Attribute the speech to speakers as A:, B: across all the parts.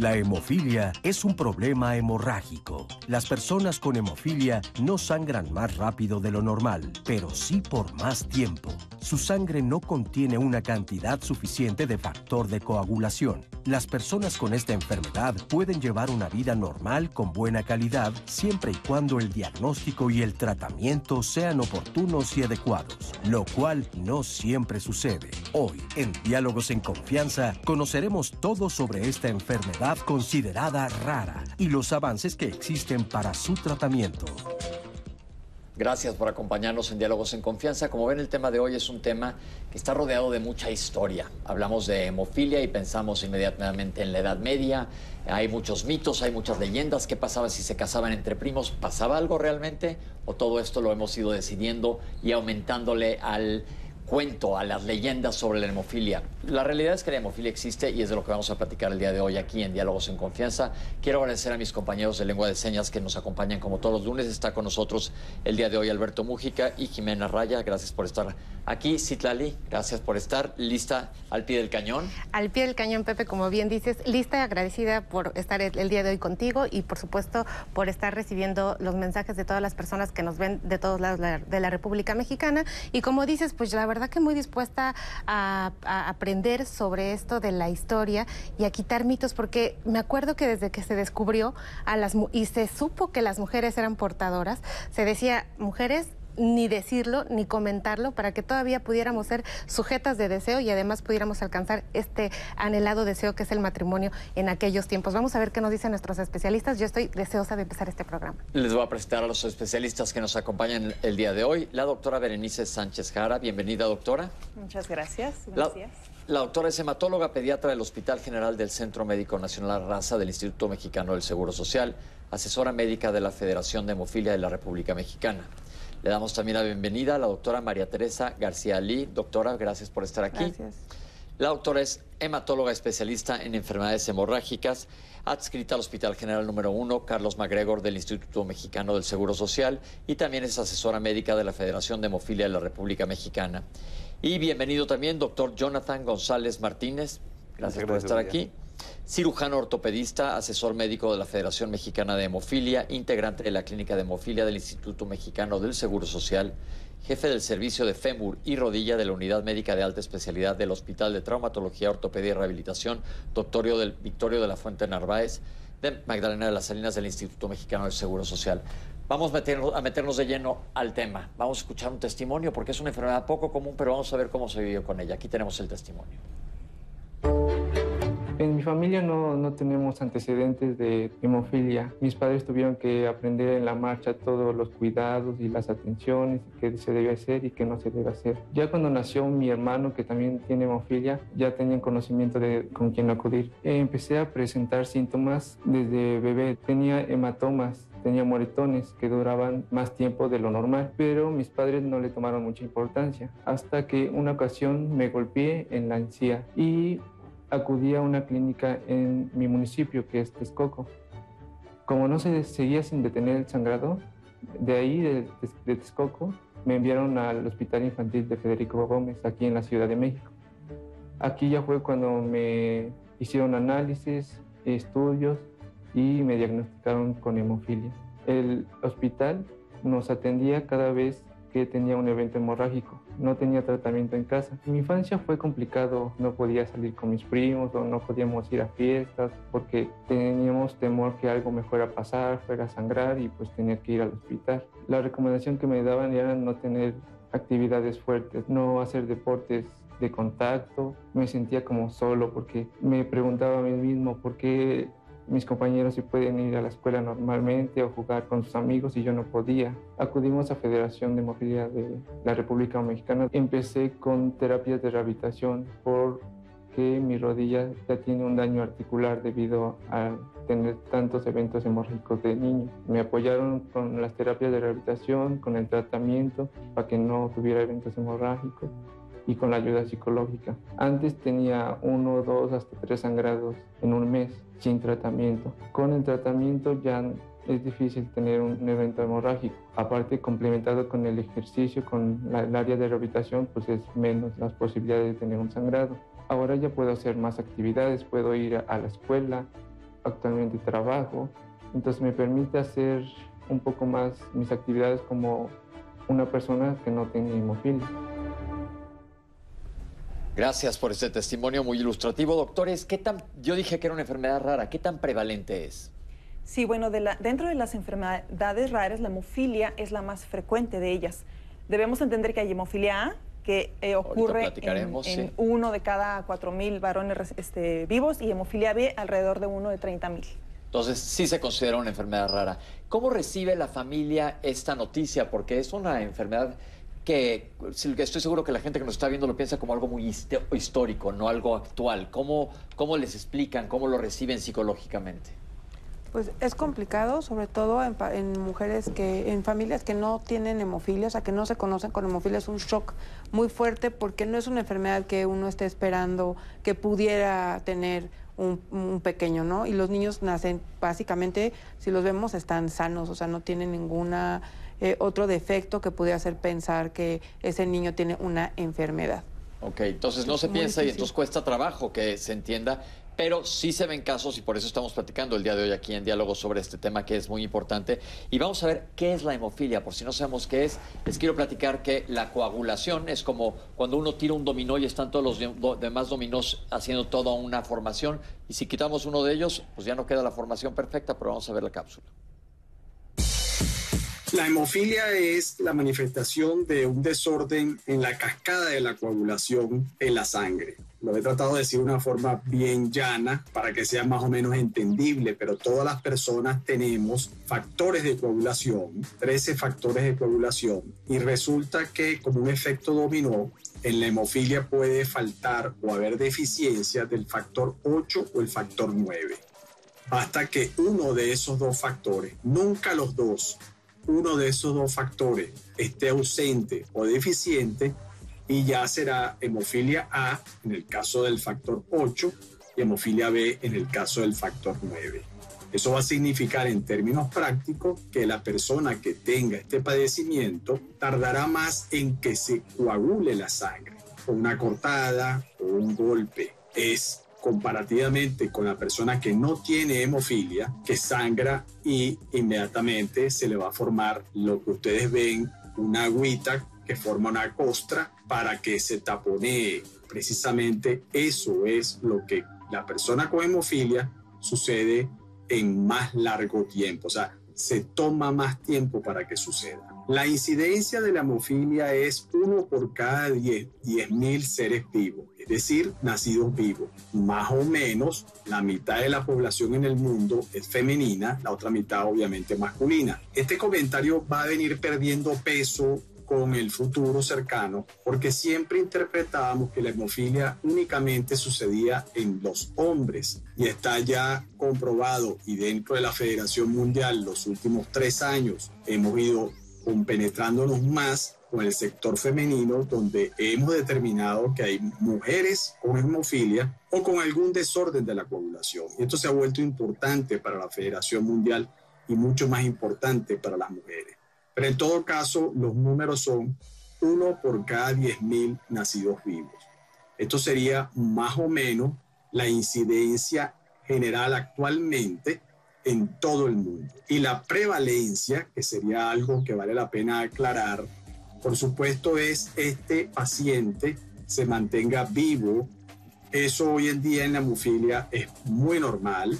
A: La hemofilia es un problema hemorrágico. Las personas con hemofilia no sangran más rápido de lo normal, pero sí por más tiempo. Su sangre no contiene una cantidad suficiente de factor de coagulación. Las personas con esta enfermedad pueden llevar una vida normal con buena calidad siempre y cuando el diagnóstico y el tratamiento sean oportunos y adecuados, lo cual no siempre sucede. Hoy, en Diálogos en Confianza, conoceremos todo sobre esta enfermedad considerada rara y los avances que existen para su tratamiento.
B: Gracias por acompañarnos en Diálogos en Confianza. Como ven, el tema de hoy es un tema que está rodeado de mucha historia. Hablamos de hemofilia y pensamos inmediatamente en la Edad Media. Hay muchos mitos, hay muchas leyendas. ¿Qué pasaba si se casaban entre primos? ¿Pasaba algo realmente? ¿O todo esto lo hemos ido decidiendo y aumentándole al cuento, a las leyendas sobre la hemofilia. La realidad es que la hemofilia existe y es de lo que vamos a platicar el día de hoy aquí en Diálogos en Confianza. Quiero agradecer a mis compañeros de lengua de señas que nos acompañan como todos los lunes. Está con nosotros el día de hoy Alberto Mújica y Jimena Raya. Gracias por estar aquí. Citlali, gracias por estar lista al pie del cañón.
C: Al pie del cañón, Pepe, como bien dices, lista y agradecida por estar el, día de hoy contigo y por supuesto por estar recibiendo los mensajes de todas las personas que nos ven de todos lados de la República Mexicana. Y como dices, pues la verdad que muy dispuesta a, aprender sobre esto de la historia y a quitar mitos, porque me acuerdo que desde que se descubrió a las y se supo que las mujeres eran portadoras, se decía mujeres ni decirlo ni comentarlo para que todavía pudiéramos ser sujetas de deseo y además pudiéramos alcanzar este anhelado deseo que es el matrimonio en aquellos tiempos. Vamos a ver qué nos dicen nuestros especialistas. Yo estoy deseosa de empezar este programa.
B: Les voy a presentar a los especialistas que nos acompañan el día de hoy. La doctora Berenice Sánchez Jara. Bienvenida, doctora.
D: Muchas gracias. Gracias.
B: La, la doctora es hematóloga pediatra del Hospital General del Centro Médico Nacional Raza del Instituto Mexicano del Seguro Social, asesora médica de la Federación de Hemofilia de la República Mexicana. Le damos también la bienvenida a la doctora María Teresa García Lee. Doctora, gracias por estar aquí.
D: Gracias.
B: La doctora es hematóloga especialista en enfermedades hemorrágicas, adscrita al Hospital General número 1 Carlos MacGregor del Instituto Mexicano del Seguro Social y también es asesora médica de la Federación de Hemofilia de la República Mexicana. Y bienvenido también, doctor Jonathan González Martínez. Gracias, por estar aquí cirujano ortopedista, asesor médico de la Federación Mexicana de Hemofilia, integrante de la Clínica de Hemofilia del Instituto Mexicano del Seguro Social, jefe del servicio de fémur y rodilla de la Unidad Médica de Alta Especialidad del Hospital de Traumatología, Ortopedia y Rehabilitación, doctorio del Victorio de la Fuente Narváez, de Magdalena de las Salinas del Instituto Mexicano del Seguro Social. Vamos a meternos de lleno al tema. Vamos a escuchar un testimonio porque es una enfermedad poco común, pero vamos a ver cómo se vivió con ella. Aquí tenemos el testimonio.
E: En mi familia no, no, tenemos antecedentes de hemofilia. Mis padres tuvieron que aprender en la marcha todos los cuidados y las atenciones que se debe hacer y que no se debe hacer. Ya cuando nació mi hermano, que también tiene hemofilia, ya tenían conocimiento de con quién acudir. empecé a presentar síntomas desde bebé. Tenía hematomas tenía moretones que duraban más tiempo de lo normal, pero mis padres no le tomaron mucha importancia, hasta que una ocasión me golpeé en la encía y acudí a una clínica en mi municipio, que es Texcoco. Como no se seguía sin detener el sangrado, de ahí, de, Texcoco, me enviaron al Hospital Infantil de Federico Gómez, aquí en la Ciudad de México. Aquí ya fue cuando me hicieron análisis, estudios y me diagnosticaron con hemofilia. El hospital nos atendía cada vez que tenía un evento hemorrágico. No tenía tratamiento en casa. Mi infancia fue complicado. No podía salir con mis primos o no podíamos ir a fiestas porque teníamos temor que algo me fuera a pasar, fuera a sangrar y pues tenía que ir al hospital. La recomendación que me daban era no tener actividades fuertes, no hacer deportes de contacto. Me sentía como solo porque me preguntaba a mí mismo por qué mis compañeros sí pueden ir a la escuela normalmente o jugar con sus amigos y yo no podía. Acudimos a Federación de Movilidad de la República Mexicana. Empecé con terapias de rehabilitación porque mi rodilla ya tiene un daño articular debido a tener tantos eventos hemorrágicos de niño. Me apoyaron con las terapias de rehabilitación, con el tratamiento para que no tuviera eventos hemorrágicos y con la ayuda psicológica. Antes tenía uno, dos, hasta tres sangrados en un mes sin tratamiento. Con el tratamiento ya es difícil tener un evento hemorrágico. Aparte, complementado con el ejercicio, con el área de rehabilitación, pues es menos las posibilidades de tener un sangrado. Ahora ya puedo hacer más actividades, puedo ir a la escuela, actualmente trabajo, entonces me permite hacer un poco más mis actividades como una persona que no tiene hemofilia.
B: Gracias por este testimonio muy ilustrativo. Doctores, ¿qué tan, yo dije que era una enfermedad rara, ¿qué tan prevalente es?
D: Sí, bueno, dentro de las enfermedades raras, la hemofilia es la más frecuente de ellas. Debemos entender que hay hemofilia A, que eh, ocurre en, uno de cada cuatro mil varones este, vivos, y hemofilia B alrededor de uno de 30 mil.
B: Entonces, sí se considera una enfermedad rara. ¿Cómo recibe la familia esta noticia? Porque es una enfermedad que estoy seguro que la gente que nos está viendo lo piensa como algo muy histórico, no algo actual. ¿Cómo, cómo les explican, cómo lo reciben psicológicamente?
F: Pues es complicado, sobre todo en, mujeres que, en familias que no tienen hemofilia, o sea, que no se conocen con hemofilia, es un shock muy fuerte porque no es una enfermedad que uno esté esperando que pudiera tener un, pequeño, ¿no? Y los niños nacen, básicamente, si los vemos, están sanos, o sea, no tienen ninguna eh, otro defecto que pudiera hacer pensar que ese niño tiene una enfermedad.
B: Ok, entonces no se piensa y entonces cuesta trabajo que se entienda pero sí se ven casos y por eso estamos platicando el día de hoy aquí en diálogo sobre este tema que es muy importante. Y vamos a ver qué es la hemofilia, por si no sabemos qué es. Les quiero platicar que la coagulación es como cuando uno tira un dominó y están todos los demás dominós haciendo toda una formación. Y si quitamos uno de ellos, pues ya no queda la formación perfecta, pero vamos a ver la cápsula.
G: La hemofilia es la manifestación de un desorden en la cascada de la coagulación en la sangre. Lo he tratado de decir de una forma bien llana para que sea más o menos entendible, pero todas las personas tenemos factores de coagulación, 13 factores de coagulación, y resulta que como un efecto dominó, en la hemofilia puede faltar o haber deficiencia del factor 8 o el factor 9. Basta que uno de esos dos factores, nunca los dos, uno de esos dos factores esté ausente o deficiente, y ya será hemofilia A en el caso del factor 8 y hemofilia B en el caso del factor 9. Eso va a significar en términos prácticos que la persona que tenga este padecimiento tardará más en que se coagule la sangre, con una cortada o un golpe. Es comparativamente con la persona que no tiene hemofilia, que sangra y inmediatamente se le va a formar lo que ustedes ven, una agüita que forma una costra para que se taponee. Precisamente eso es lo que la persona con hemofilia sucede en más largo tiempo, o sea, se toma más tiempo para que suceda. La incidencia de la hemofilia es uno por cada 10 mil seres vivos, es decir, nacidos vivos. Más o menos la mitad de la población en el mundo es femenina, la otra mitad obviamente masculina. Este comentario va a venir perdiendo peso con el futuro cercano, porque siempre interpretábamos que la hemofilia únicamente sucedía en los hombres y está ya comprobado y dentro de la Federación Mundial los últimos tres años hemos ido compenetrándonos más con el sector femenino, donde hemos determinado que hay mujeres con hemofilia o con algún desorden de la coagulación. Y esto se ha vuelto importante para la Federación Mundial y mucho más importante para las mujeres. Pero en todo caso, los números son uno por cada 10.000 nacidos vivos. Esto sería más o menos la incidencia general actualmente en todo el mundo. Y la prevalencia, que sería algo que vale la pena aclarar, por supuesto es este paciente se mantenga vivo. Eso hoy en día en la hemofilia es muy normal.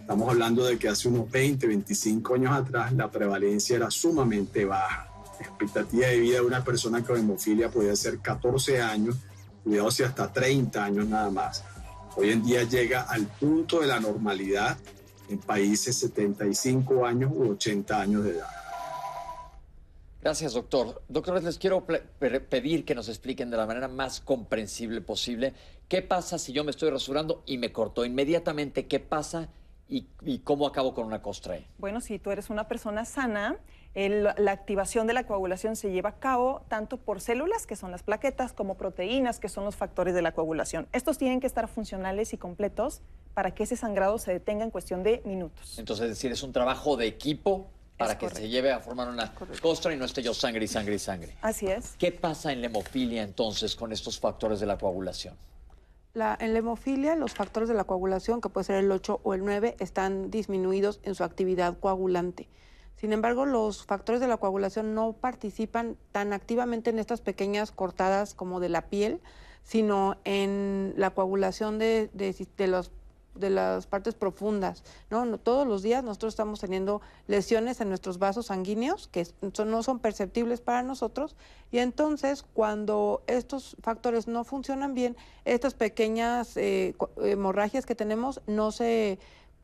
G: Estamos hablando de que hace unos 20, 25 años atrás la prevalencia era sumamente baja. La expectativa de vida de una persona con hemofilia podía ser 14 años, cuidado si hasta 30 años nada más. Hoy en día llega al punto de la normalidad en países 75 años u 80 años de edad.
B: Gracias, doctor. Doctores, les quiero pedir que nos expliquen de la manera más comprensible posible qué pasa si yo me estoy rasurando y me corto inmediatamente, qué pasa y, cómo acabo con una costra?
D: Bueno, si tú eres una persona sana, la activación de la coagulación se lleva a cabo tanto por células, que son las plaquetas, como proteínas, que son los factores de la coagulación. Estos tienen que estar funcionales y completos para que ese sangrado se detenga en cuestión de minutos.
B: Entonces, es decir, es un trabajo de equipo para que se lleve a formar una costra y no esté yo sangre y sangre y sangre.
D: Así es.
B: ¿Qué pasa en la hemofilia entonces con estos factores de la coagulación?
F: en la hemofilia, los factores de la coagulación, que puede ser el 8 o el 9, están disminuidos en su actividad coagulante. Sin embargo, los factores de la coagulación no participan tan activamente en estas pequeñas cortadas como de la piel, sino en la coagulación de, de, los de las partes profundas, ¿no? Todos los días nosotros estamos teniendo lesiones en nuestros vasos sanguíneos que no son perceptibles para nosotros y entonces cuando estos factores no funcionan bien, estas pequeñas eh, hemorragias que tenemos no se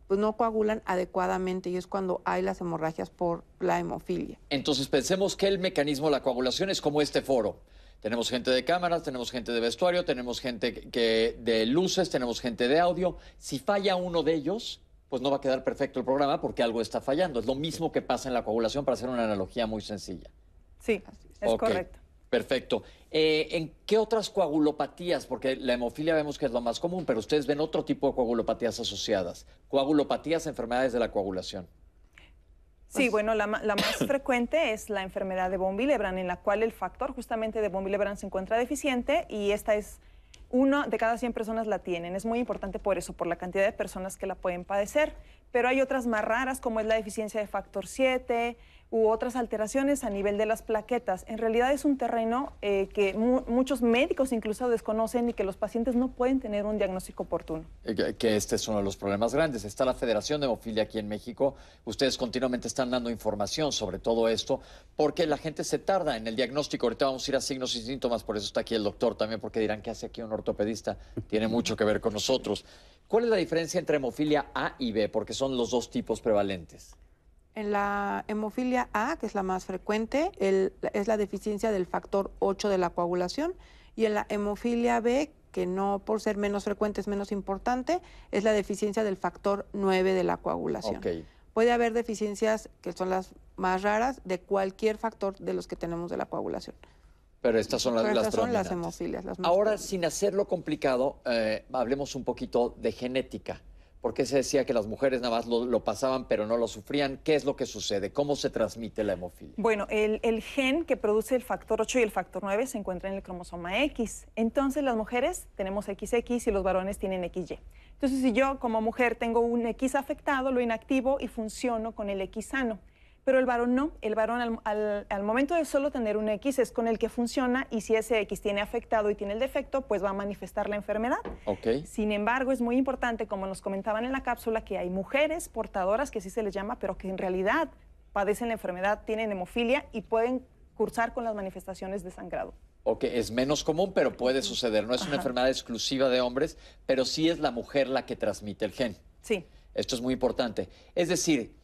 F: pues no coagulan adecuadamente y es cuando hay las hemorragias por la hemofilia.
B: Entonces pensemos que el mecanismo de la coagulación es como este foro. Tenemos gente de cámaras, tenemos gente de vestuario, tenemos gente que, de luces, tenemos gente de audio. Si falla uno de ellos, pues no va a quedar perfecto el programa porque algo está fallando. Es lo mismo que pasa en la coagulación para hacer una analogía muy sencilla.
D: Sí, es correcto.
B: Perfecto. Eh, ¿En qué otras coagulopatías? Porque la hemofilia vemos que es lo más común, pero ustedes ven otro tipo de coagulopatías asociadas. Coagulopatías, enfermedades de la coagulación.
D: Sí, pues bueno, la, más frecuente es la enfermedad de von Willebrand, en la cual el factor justamente de von Willebrand se encuentra deficiente y esta es uno de cada 100 personas la tienen. Es muy importante por eso, por la cantidad de personas que la pueden padecer. Pero hay otras más raras, como es la deficiencia de factor 7, u otras alteraciones a nivel de las plaquetas. En realidad es un terreno eh, que muchos médicos incluso desconocen y que los pacientes no pueden tener un diagnóstico oportuno.
B: Eh, que este es uno de los problemas grandes. Está la Federación de Hemofilia aquí en México. Ustedes continuamente están dando información sobre todo esto porque la gente se tarda en el diagnóstico. Ahorita vamos a ir a signos y síntomas, por eso está aquí el doctor también, porque dirán que hace aquí un ortopedista. Tiene mucho que ver con nosotros. ¿Cuál es la diferencia entre hemofilia A y B? Porque son los dos tipos prevalentes.
F: En la hemofilia A, que es la más frecuente, es la deficiencia del factor 8 de la coagulación. Y en la hemofilia B, que no por ser menos frecuente es menos importante, es la deficiencia del factor 9 de la coagulación. Puede haber deficiencias que son las más raras de cualquier factor de los que tenemos de la coagulación.
B: Pero estas son las,
F: estas son las hemofilias. Las
B: Ahora, sin hacerlo complicado, eh, hablemos un poquito de genética. ¿Por qué se decía que las mujeres nada más lo, pasaban pero no lo sufrían? ¿Qué es lo que sucede? ¿Cómo se transmite la hemofilia?
D: Bueno, el, el, gen que produce el factor 8 y el factor 9 se encuentra en el cromosoma X. Entonces las mujeres tenemos XX y los varones tienen XY. Entonces si yo como mujer tengo un X afectado, lo inactivo y funciono con el X sano pero el varón no. El varón al, momento de solo tener un X es con el que funciona y si ese X tiene afectado y tiene el defecto, pues va a manifestar la enfermedad.
B: Okay.
D: Sin embargo, es muy importante, como nos comentaban en la cápsula, que hay mujeres portadoras, que así se les llama, pero que en realidad padecen la enfermedad, tienen hemofilia y pueden cursar con las manifestaciones de sangrado.
B: Ok, es menos común, pero puede suceder. No es una enfermedad exclusiva de hombres, pero sí es la mujer la que transmite el gen.
D: Sí.
B: Esto es muy importante. Es decir,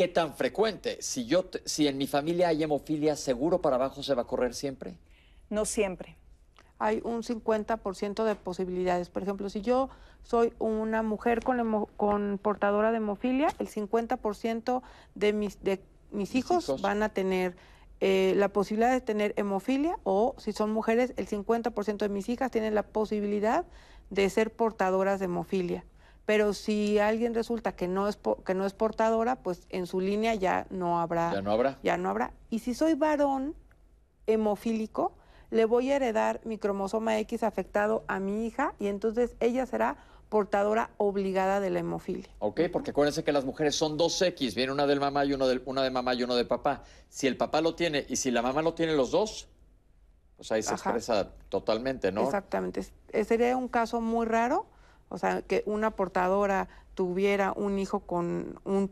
B: ¿Qué tan frecuente? Si, yo, si en mi familia hay hemofilia, ¿seguro para abajo se va a correr siempre?
D: No siempre.
F: Hay un 50% de posibilidades. Por ejemplo, si yo soy una mujer con, con portadora de hemofilia, el 50% de mis, de mis, hijos, van a tener eh, la posibilidad de tener hemofilia o si son mujeres, el 50% de mis hijas tienen la posibilidad de ser portadoras de hemofilia pero si alguien resulta que no es que no es portadora, pues en su línea ya no habrá.
B: Ya no habrá.
F: Ya no habrá. Y si soy varón hemofílico, le voy a heredar mi cromosoma X afectado a mi hija y entonces ella será portadora obligada de la hemofilia.
B: Ok, porque acuérdense que las mujeres son dos X, viene una del mamá y uno del, una de mamá y uno de papá. Si el papá lo tiene y si la mamá lo tiene los dos, pues ahí se expresa totalmente, ¿no?
F: Exactamente. Sería un caso muy raro o sea, que una portadora tuviera un hijo con un,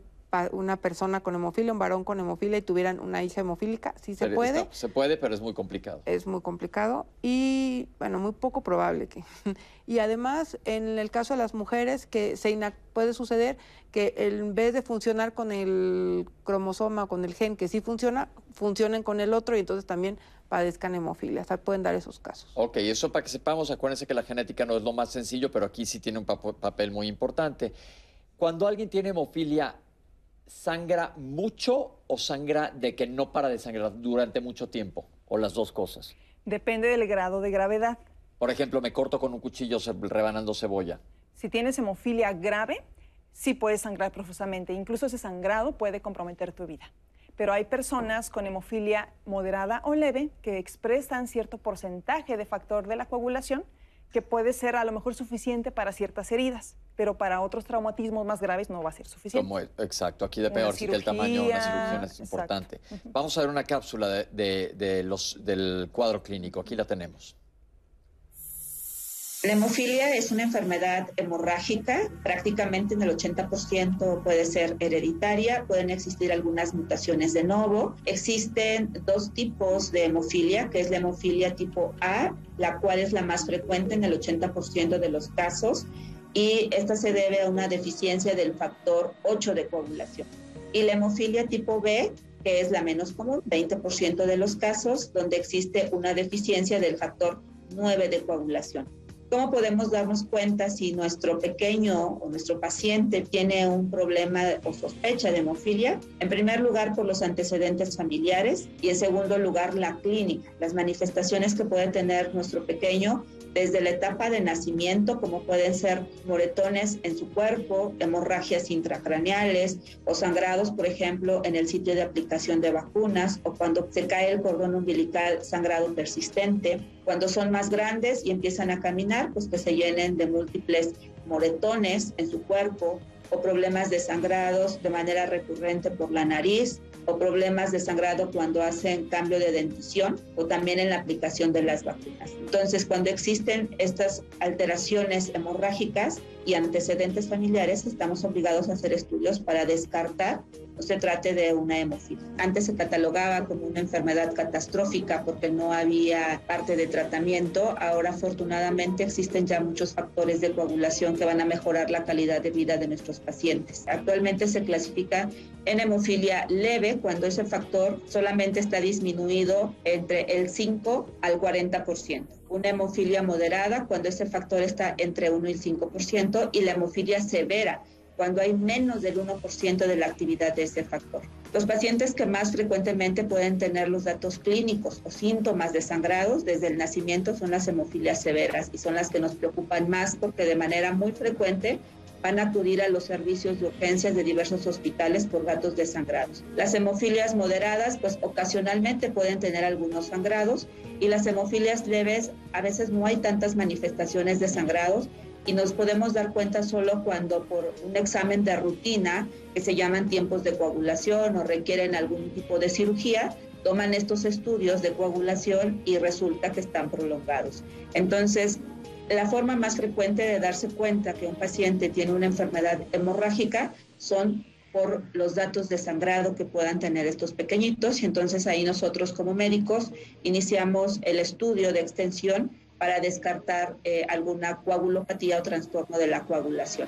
F: una persona con hemofilia, un varón con hemofilia y tuvieran una hija hemofílica, sí se puede.
B: se puede, pero es muy complicado.
F: Es muy complicado y, bueno, muy poco probable que. y además, en el caso de las mujeres, que se puede suceder que en vez de funcionar con el cromosoma, con el gen que sí funciona, funcionen con el otro y entonces también padezcan hemofilia. O pueden dar esos casos.
B: Ok, eso para que sepamos, acuérdense que la genética no es lo más sencillo, pero aquí sí tiene un papel muy importante. Cuando alguien tiene hemofilia, ¿sangra mucho o sangra de que no para de sangrar durante mucho tiempo? ¿O las dos cosas?
D: Depende del grado de gravedad.
B: Por ejemplo, me corto con un cuchillo rebanando cebolla.
D: Si tienes hemofilia grave, sí puedes sangrar profusamente. Incluso ese sangrado puede comprometer tu vida pero hay personas con hemofilia moderada o leve que expresan cierto porcentaje de factor de la coagulación que puede ser a lo mejor suficiente para ciertas heridas, pero para otros traumatismos más graves no va a ser suficiente.
B: exacto, aquí depende si el tamaño de la cirugía es importante. Vamos a ver una cápsula de, los, del cuadro clínico, aquí la tenemos.
H: La hemofilia es una enfermedad hemorrágica, prácticamente en el 80% puede ser hereditaria, pueden existir algunas mutaciones de novo. Existen dos tipos de hemofilia, que es la hemofilia tipo A, la cual es la más frecuente en el 80% de los casos, y esta se debe a una deficiencia del factor 8 de coagulación. Y la hemofilia tipo B, que es la menos común, 20% de los casos, donde existe una deficiencia del factor 9 de coagulación. ¿Cómo podemos darnos cuenta si nuestro pequeño o nuestro paciente tiene un problema o sospecha de hemofilia? En primer lugar, por los antecedentes familiares y en segundo lugar, la clínica, las manifestaciones que puede tener nuestro pequeño desde la etapa de nacimiento, como pueden ser moretones en su cuerpo, hemorragias intracraneales o sangrados, por ejemplo, en el sitio de aplicación de vacunas o cuando se cae el cordón umbilical, sangrado persistente. Cuando son más grandes y empiezan a caminar, pues que se llenen de múltiples moretones en su cuerpo o problemas de sangrados de manera recurrente por la nariz o problemas de sangrado cuando hacen cambio de dentición o también en la aplicación de las vacunas. Entonces, cuando existen estas alteraciones hemorrágicas y antecedentes familiares, estamos obligados a hacer estudios para descartar no se trate de una hemofilia. Antes se catalogaba como una enfermedad catastrófica porque no había parte de tratamiento. Ahora, afortunadamente, existen ya muchos factores de coagulación que van a mejorar la calidad de vida de nuestros pacientes. Actualmente se clasifica en hemofilia leve cuando ese factor solamente está disminuido entre el 5 al 40% una hemofilia moderada cuando ese factor está entre 1 y 5% y la hemofilia severa cuando hay menos del 1% de la actividad de ese factor. Los pacientes que más frecuentemente pueden tener los datos clínicos o síntomas de sangrados desde el nacimiento son las hemofilias severas y son las que nos preocupan más porque de manera muy frecuente van a acudir a los servicios de urgencias de diversos hospitales por datos de sangrados. Las hemofilias moderadas, pues ocasionalmente pueden tener algunos sangrados y las hemofilias leves, a veces no hay tantas manifestaciones de sangrados y nos podemos dar cuenta solo cuando por un examen de rutina, que se llaman tiempos de coagulación o requieren algún tipo de cirugía, toman estos estudios de coagulación y resulta que están prolongados. Entonces, la forma más frecuente de darse cuenta que un paciente tiene una enfermedad hemorrágica son por los datos de sangrado que puedan tener estos pequeñitos y entonces ahí nosotros como médicos iniciamos el estudio de extensión para descartar eh, alguna coagulopatía o trastorno de la coagulación.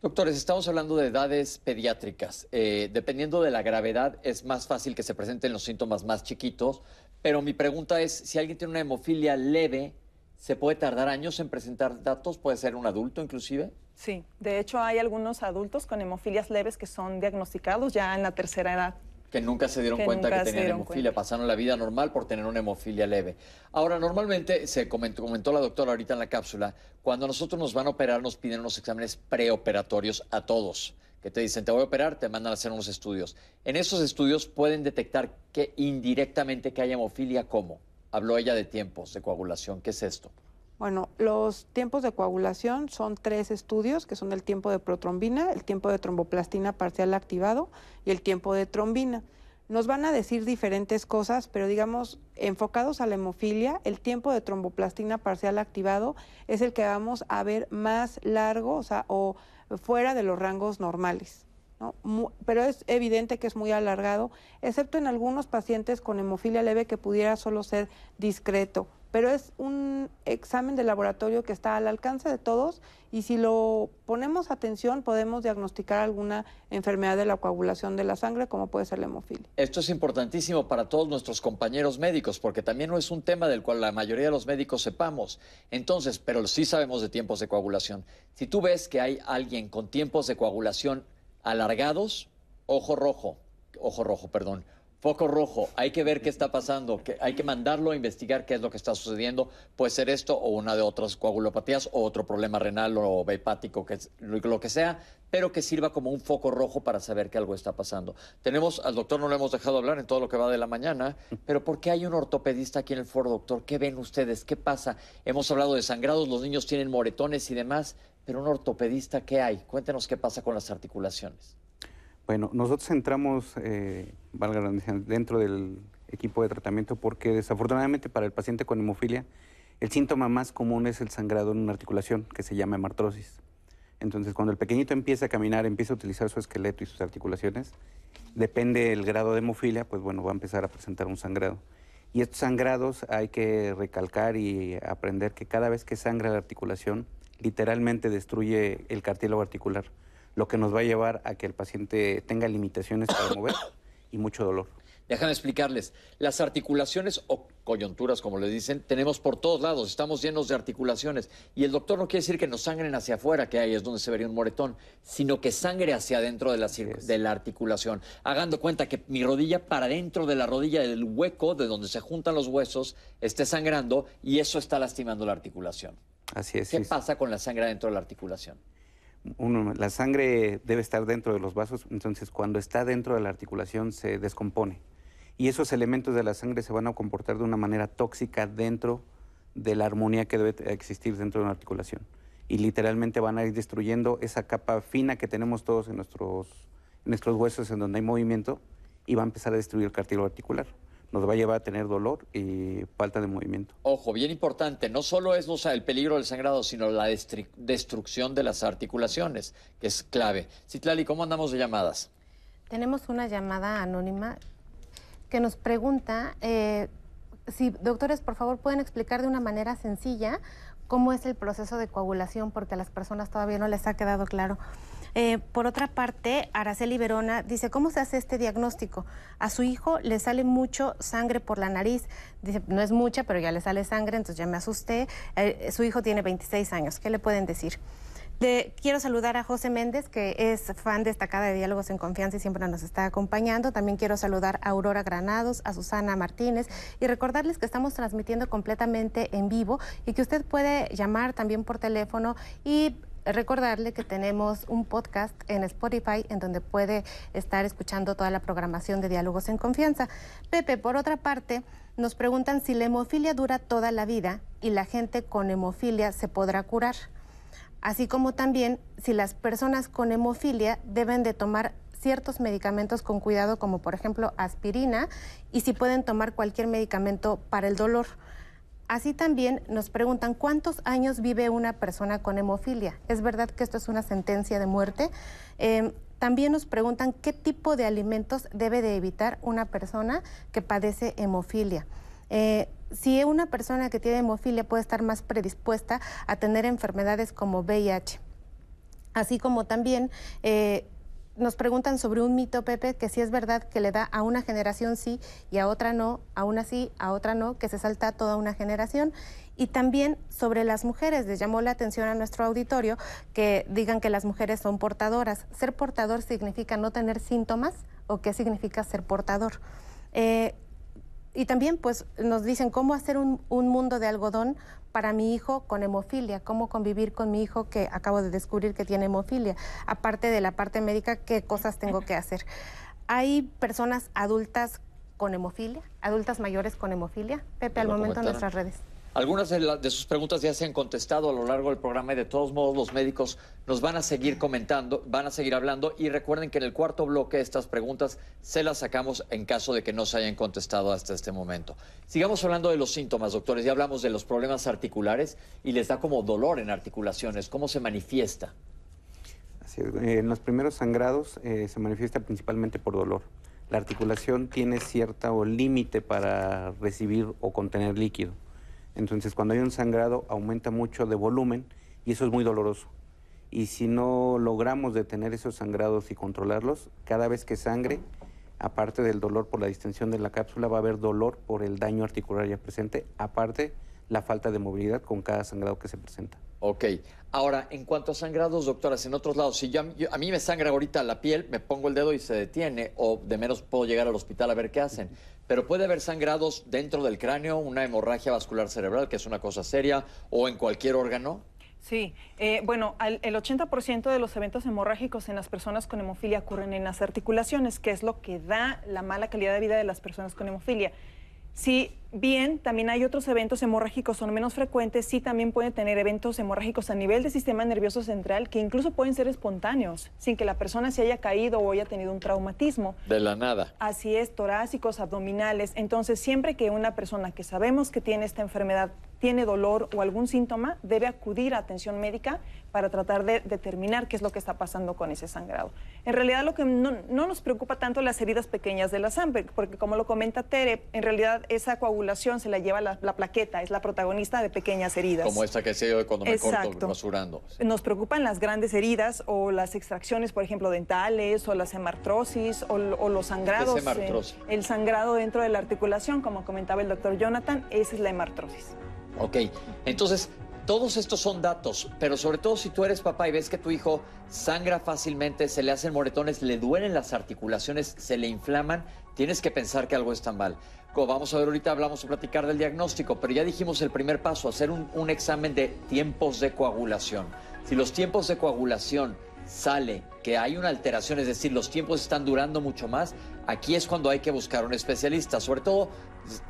B: Doctores, estamos hablando de edades pediátricas. Eh, dependiendo de la gravedad, es más fácil que se presenten los síntomas más chiquitos, pero mi pregunta es, si alguien tiene una hemofilia leve, ¿se puede tardar años en presentar datos? ¿Puede ser un adulto inclusive?
D: Sí, de hecho hay algunos adultos con hemofilias leves que son diagnosticados ya en la tercera edad.
B: Que nunca se dieron cuenta que tenían hemofilia, pasaron la vida normal por tener una hemofilia leve. Ahora, normalmente, se comentó, comentó la doctora ahorita en la cápsula, cuando nosotros nos van a operar nos piden unos exámenes preoperatorios a todos, que te dicen, te voy a operar, te mandan a hacer unos estudios. En esos estudios pueden detectar que indirectamente que hay hemofilia, ¿cómo? Habló ella de tiempos de coagulación, ¿qué es esto?
F: Bueno, los tiempos de coagulación son tres estudios, que son el tiempo de protrombina, el tiempo de tromboplastina parcial activado y el tiempo de trombina. Nos van a decir diferentes cosas, pero digamos, enfocados a la hemofilia, el tiempo de tromboplastina parcial activado es el que vamos a ver más largo, o sea, o fuera de los rangos normales. Pero es evidente que es muy alargado, excepto en algunos pacientes con hemofilia leve que pudiera solo ser discreto pero es un examen de laboratorio que está al alcance de todos y si lo ponemos atención podemos diagnosticar alguna enfermedad de la coagulación de la sangre como puede ser la hemofilia.
B: Esto es importantísimo para todos nuestros compañeros médicos porque también no es un tema del cual la mayoría de los médicos sepamos. Entonces, pero sí sabemos de tiempos de coagulación. Si tú ves que hay alguien con tiempos de coagulación alargados, ojo rojo, ojo rojo, perdón, Foco rojo, hay que ver qué está pasando, que hay que mandarlo a investigar qué es lo que está sucediendo. Puede ser esto o una de otras coagulopatías o otro problema renal o hepático, que es lo que sea, pero que sirva como un foco rojo para saber que algo está pasando. Tenemos al doctor, no le hemos dejado hablar en todo lo que va de la mañana, pero ¿por qué hay un ortopedista aquí en el foro, doctor? ¿Qué ven ustedes? ¿Qué pasa? Hemos hablado de sangrados, los niños tienen moretones y demás, pero un ortopedista, ¿qué hay? Cuéntenos qué pasa con las articulaciones.
I: Bueno, nosotros entramos, eh, valga la dentro del equipo de tratamiento porque desafortunadamente para el paciente con hemofilia el síntoma más común es el sangrado en una articulación que se llama hemartrosis. Entonces, cuando el pequeñito empieza a caminar, empieza a utilizar su esqueleto y sus articulaciones, depende del grado de hemofilia, pues bueno, va a empezar a presentar un sangrado. Y estos sangrados hay que recalcar y aprender que cada vez que sangra la articulación, literalmente destruye el cartílago articular lo que nos va a llevar a que el paciente tenga limitaciones para mover y mucho dolor.
B: Déjame explicarles. Las articulaciones o coyunturas, como le dicen, tenemos por todos lados. Estamos llenos de articulaciones. Y el doctor no quiere decir que nos sangren hacia afuera, que ahí es donde se vería un moretón, sino que sangre hacia adentro de la, de la articulación. Hagando cuenta que mi rodilla para dentro de la rodilla, del hueco de donde se juntan los huesos, esté sangrando y eso está lastimando la articulación.
I: Así es.
B: ¿Qué pasa con la sangre dentro de la articulación?
I: la sangre debe estar dentro de los vasos, entonces cuando está dentro de la articulación se descompone. Y esos elementos de la sangre se van a comportar de una manera tóxica dentro de la armonía que debe existir dentro de una articulación. Y literalmente van a ir destruyendo esa capa fina que tenemos todos en nuestros, en nuestros huesos en donde hay movimiento y va a empezar a destruir el cartílago articular nos va a llevar a tener dolor y falta de movimiento.
B: Ojo, bien importante, no solo es el peligro del sangrado, sino la destrucción de las articulaciones, que es clave. Citlali, ¿cómo andamos de llamadas?
C: Tenemos una llamada anónima que nos pregunta eh, si, doctores, por favor, pueden explicar de una manera sencilla cómo es el proceso de coagulación, porque a las personas todavía no les ha quedado claro. Eh, por otra parte, Araceli Verona dice, ¿cómo se hace este diagnóstico? A su hijo le sale mucho sangre por la nariz. Dice, no es mucha, pero ya le sale sangre, entonces ya me asusté. Eh, su hijo tiene 26 años. ¿Qué le pueden decir? Quiero saludar a José Méndez, que es fan destacada de Diálogos en Confianza y siempre nos está acompañando. También quiero saludar a Aurora Granados, a Susana Martínez y recordarles que estamos transmitiendo completamente en vivo y que usted puede llamar también por teléfono y recordarle que tenemos un podcast en Spotify en donde puede estar escuchando toda la programación de Diálogos en Confianza. Pepe, por otra parte, nos preguntan si la hemofilia dura toda la vida y la gente con hemofilia se podrá curar. Así como también si las personas con hemofilia deben de tomar ciertos medicamentos con cuidado, como por ejemplo aspirina, y si pueden tomar cualquier medicamento para el dolor. Así también nos preguntan cuántos años vive una persona con hemofilia. ¿Es verdad que esto es una sentencia de muerte? Em, también nos preguntan qué tipo de alimentos debe de evitar una persona que padece hemofilia. Eh, si una persona que tiene hemofilia puede estar más predispuesta a tener enfermedades como VIH. Así como también eh, nos preguntan sobre un mito, Pepe, que si es verdad que le da a una generación sí y a otra no, a una sí, a otra no, que se salta toda una generación. Y también sobre las mujeres, les llamó la atención a nuestro auditorio que digan que las mujeres son portadoras. ¿Ser portador significa no tener síntomas o qué significa ser portador? Eh, y también pues nos dicen cómo hacer un, un, mundo de algodón para mi hijo con hemofilia, cómo convivir con mi hijo que acabo de descubrir que tiene hemofilia, aparte de la parte médica, qué cosas tengo que hacer. Hay personas adultas con hemofilia, adultas mayores con hemofilia. Pepe, al momento en nuestras redes.
B: Algunas de, sus preguntas ya se han contestado a lo largo del programa y de todos modos los médicos nos van a seguir comentando, van a seguir hablando y recuerden que en el cuarto bloque estas preguntas se las sacamos en caso de que no se hayan contestado hasta este momento. Sigamos hablando de los síntomas, doctores. Ya hablamos de los problemas articulares y les da como dolor en articulaciones. ¿Cómo se manifiesta?
I: Eh, en los primeros sangrados eh, se manifiesta principalmente por dolor. La articulación tiene cierto límite para recibir o contener líquido. Entonces, cuando hay un sangrado, aumenta mucho de volumen y eso es muy doloroso. Y si no logramos detener esos sangrados y controlarlos, cada vez que sangre, aparte del dolor por la distensión de la cápsula, va a haber dolor por el daño articular ya presente, aparte la falta de movilidad con cada sangrado que se presenta.
B: Ok. Ahora, en cuanto a sangrados, doctoras, en otros lados, si yo, a mí me sangra ahorita la piel, me pongo el dedo y se detiene, o de menos puedo llegar al hospital a ver qué hacen. Pero puede haber sangrados dentro del cráneo, una hemorragia vascular cerebral, que es una cosa seria, o en cualquier órgano.
D: Sí, eh, bueno, el 80% de los eventos hemorrágicos en las personas con hemofilia ocurren en las articulaciones, que es lo que da la mala calidad de vida de las personas con hemofilia. Sí, bien, también hay otros eventos hemorrágicos, son menos frecuentes, sí también pueden tener eventos hemorrágicos a nivel del sistema nervioso central que incluso pueden ser espontáneos, sin que la persona se haya caído o haya tenido un traumatismo.
B: De la nada.
D: Así es, torácicos, abdominales. Entonces, siempre que una persona que sabemos que tiene esta enfermedad tiene dolor o algún síntoma, debe acudir a atención médica para tratar de determinar qué es lo que está pasando con ese sangrado. En realidad lo que no, nos preocupa tanto las heridas pequeñas de la sangre, porque como lo comenta Tere, en realidad esa coagulación se la lleva la, plaqueta, es la protagonista de pequeñas heridas.
B: Como esta que se dio cuando me corto rasurando.
D: Nos preocupan las grandes heridas o las extracciones, por ejemplo, dentales o las hemartrosis o, los sangrados.
B: ¿Qué
D: el sangrado dentro de la articulación, como comentaba el doctor Jonathan, esa es la hemartrosis.
B: Ok, entonces todos estos son datos, pero sobre todo si tú eres papá y ves que tu hijo sangra fácilmente, se le hacen moretones, le duelen las articulaciones, se le inflaman, tienes que pensar que algo está mal. Vamos a ver ahorita, hablamos de platicar del diagnóstico, pero ya dijimos el primer paso, hacer un, un examen de tiempos de coagulación. Si los tiempos de coagulación sale que hay una alteración, es decir, los tiempos están durando mucho más, aquí es cuando hay que buscar un especialista, sobre todo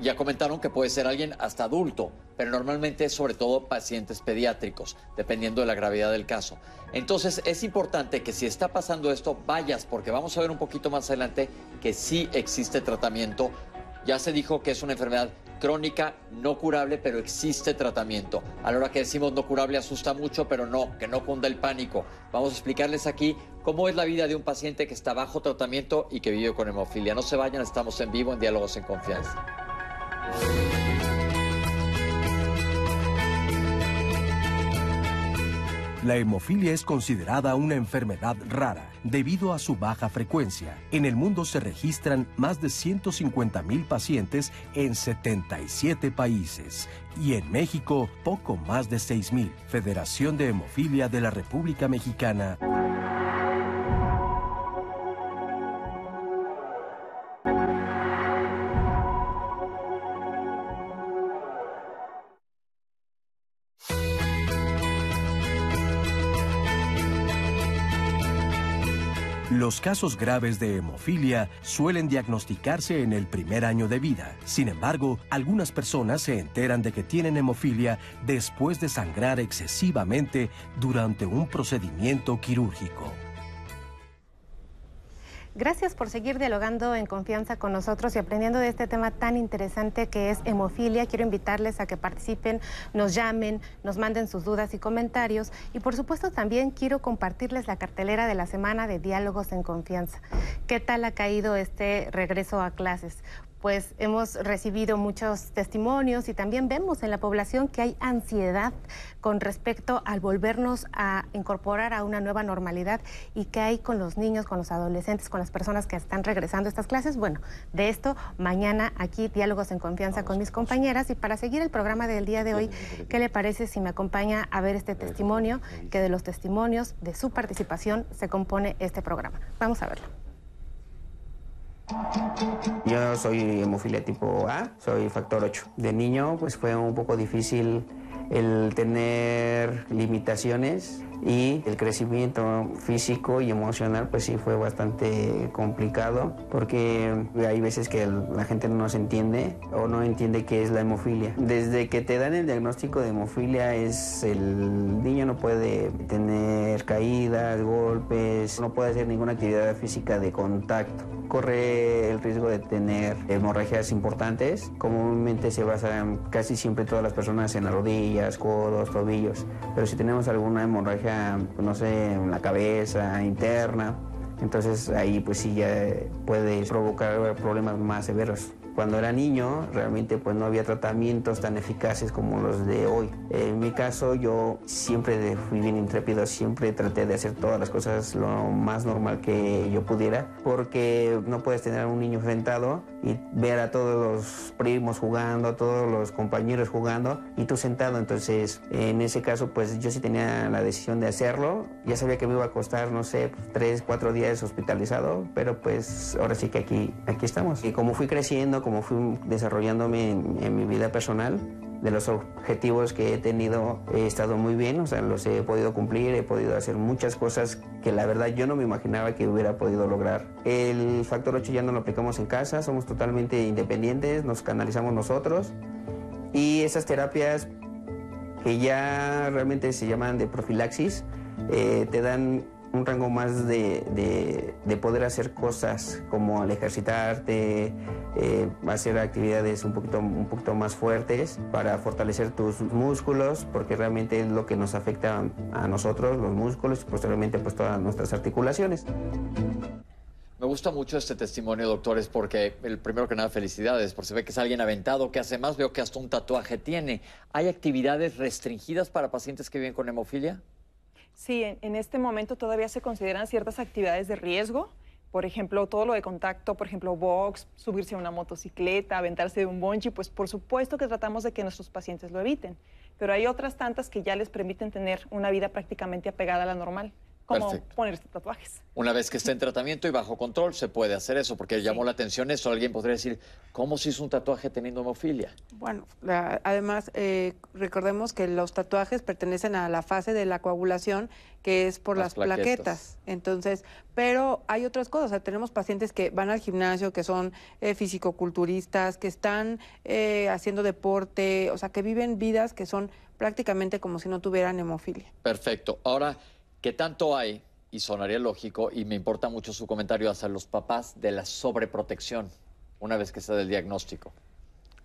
B: ya comentaron que puede ser alguien hasta adulto, pero normalmente es sobre todo pacientes pediátricos, dependiendo de la gravedad del caso. Entonces es importante que si está pasando esto, vayas, porque vamos a ver un poquito más adelante que sí existe tratamiento. Ya se dijo que es una enfermedad crónica, no curable, pero existe tratamiento. A la hora que decimos no curable asusta mucho, pero no, que no cunda el pánico. Vamos a explicarles aquí cómo es la vida de un paciente que está bajo tratamiento y que vive con hemofilia. No se vayan, estamos en vivo en Diálogos en Confianza.
A: La hemofilia es considerada una enfermedad rara debido a su baja frecuencia. En el mundo se registran más de 150 mil pacientes en 77 países y en México poco más de 6 mil. Federación de Hemofilia de la República Mexicana. Los casos graves de hemofilia suelen diagnosticarse en el primer año de vida. Sin embargo, algunas personas se enteran de que tienen hemofilia después de sangrar excesivamente durante un procedimiento quirúrgico.
C: Gracias por seguir dialogando en confianza con nosotros y aprendiendo de este tema tan interesante que es hemofilia. Quiero invitarles a que participen, nos llamen, nos manden sus dudas y comentarios. Y por supuesto también quiero compartirles la cartelera de la semana de Diálogos en Confianza. ¿Qué tal ha caído este regreso a clases? Pues hemos recibido muchos testimonios y también vemos en la población que hay ansiedad con respecto al volvernos a incorporar a una nueva normalidad y que hay con los niños, con los adolescentes, con las personas que están regresando a estas clases. Bueno, de esto mañana aquí diálogos en confianza con mis compañeras y para seguir el programa del día de hoy, ¿qué le parece si me acompaña a ver este testimonio? Que de los testimonios de su participación se compone este programa. Vamos a verlo.
J: Yo soy hemofilia tipo A, soy factor 8. De niño pues fue un poco difícil el tener limitaciones y el crecimiento físico y emocional pues sí fue bastante complicado porque hay veces que la gente no se entiende o no entiende qué es la hemofilia. Desde que te dan el diagnóstico de hemofilia es el niño no puede tener caídas, golpes, no puede hacer ninguna actividad física de contacto. Corre el riesgo de tener hemorragias importantes. Comúnmente se basan casi siempre todas las personas en las rodillas, codos, tobillos, pero si tenemos alguna hemorragia no sé, en la cabeza, interna. Entonces ahí pues sí ya puede provocar problemas más severos. Cuando era niño realmente pues no había tratamientos tan eficaces como los de hoy. En mi caso yo siempre fui bien intrépido, siempre traté de hacer todas las cosas lo más normal que yo pudiera, porque no puedes tener a un niño enfrentado y ver a todos los primos jugando, a todos los compañeros jugando y tú sentado. Entonces, en ese caso, pues yo sí tenía la decisión de hacerlo. Ya sabía que me iba a costar, no sé, tres, cuatro días hospitalizado, pero pues ahora sí que aquí, aquí estamos. Y como fui creciendo, como fui desarrollándome en, mi vida personal, de los objetivos que he tenido he estado muy bien, o sea, los he podido cumplir, he podido hacer muchas cosas que la verdad yo no me imaginaba que hubiera podido lograr. El factor 8 ya no lo aplicamos en casa, somos totalmente independientes, nos canalizamos nosotros y esas terapias que ya realmente se llaman de profilaxis, eh, te dan un rango más de, poder hacer cosas como al ejercitarte, eh, hacer actividades un poquito, un poquito más fuertes para fortalecer tus músculos, porque realmente es lo que nos afecta a nosotros, los músculos, y posteriormente pues todas nuestras articulaciones.
B: Me gusta mucho este testimonio, doctores, porque el primero que nada, felicidades, por se ve que es alguien aventado, que hace más, veo que hasta un tatuaje tiene. ¿Hay actividades restringidas para pacientes que viven con hemofilia?
D: Sí, en, este momento todavía se consideran ciertas actividades de riesgo. Por ejemplo, todo lo de contacto, por ejemplo, box, subirse a una motocicleta, aventarse de un bungee, pues por supuesto que tratamos de que nuestros pacientes lo eviten. Pero hay otras tantas que ya les permiten tener una vida prácticamente apegada a la normal como ponerse tatuajes.
B: Una vez que esté en tratamiento y bajo control, se puede hacer eso, porque llamó la atención eso. Alguien podría decir, ¿cómo se hizo un tatuaje teniendo hemofilia?
F: Bueno, además, eh, recordemos que los tatuajes pertenecen a la fase de la coagulación, que es por las, plaquetas. Entonces, pero hay otras cosas. tenemos pacientes que van al gimnasio, que son eh, fisicoculturistas, que están eh, haciendo deporte, o sea, que viven vidas que son prácticamente como si no tuvieran hemofilia.
B: Perfecto. Ahora, ¿Qué tanto hay? Y sonaría lógico, y me importa mucho su comentario hacia los papás de la sobreprotección una vez que se da el diagnóstico.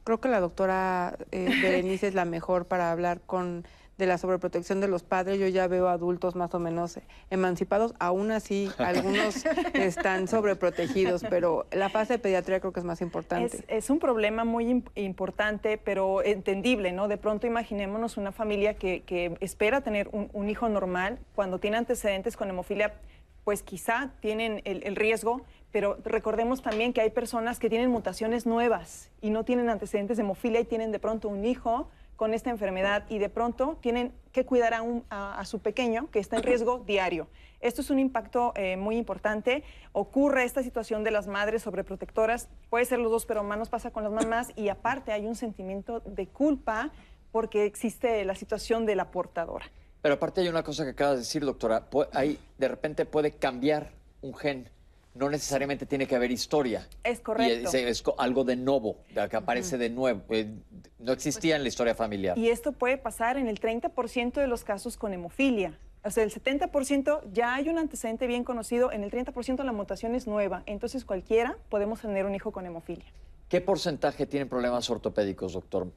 F: Creo que la doctora eh, Berenice es la mejor para hablar con de la sobreprotección de los padres. Yo ya veo adultos más o menos emancipados. Aún así, algunos están sobreprotegidos, pero la fase de pediatría creo que es más importante.
D: Es, un problema muy importante, pero entendible, ¿no? De pronto imaginémonos una familia que, espera tener un, hijo normal, cuando tiene antecedentes con hemofilia, pues quizá tienen el riesgo, pero recordemos también que hay personas que tienen mutaciones nuevas y no tienen antecedentes de hemofilia y tienen de pronto un hijo con esta enfermedad y de pronto tienen que cuidar a, su pequeño que está en riesgo diario. Esto es un impacto eh, muy importante. Ocurre esta situación de las madres sobreprotectoras, puede ser los dos, pero más nos pasa con las mamás y aparte hay un sentimiento de culpa porque existe la situación de la portadora.
B: Pero aparte hay una cosa que acaba de decir, doctora, ahí de repente puede cambiar un gen no necesariamente tiene que haber historia.
D: Es correcto.
B: Y es, algo de nuevo, que aparece de nuevo. Eh, no existía en la historia familiar.
D: Y esto puede pasar en el 30% de los casos con hemofilia. O sea, el 70% ya hay un antecedente bien conocido, en el 30% la mutación es nueva. Entonces cualquiera podemos tener un hijo con hemofilia.
B: ¿Qué porcentaje tienen problemas ortopédicos, doctor?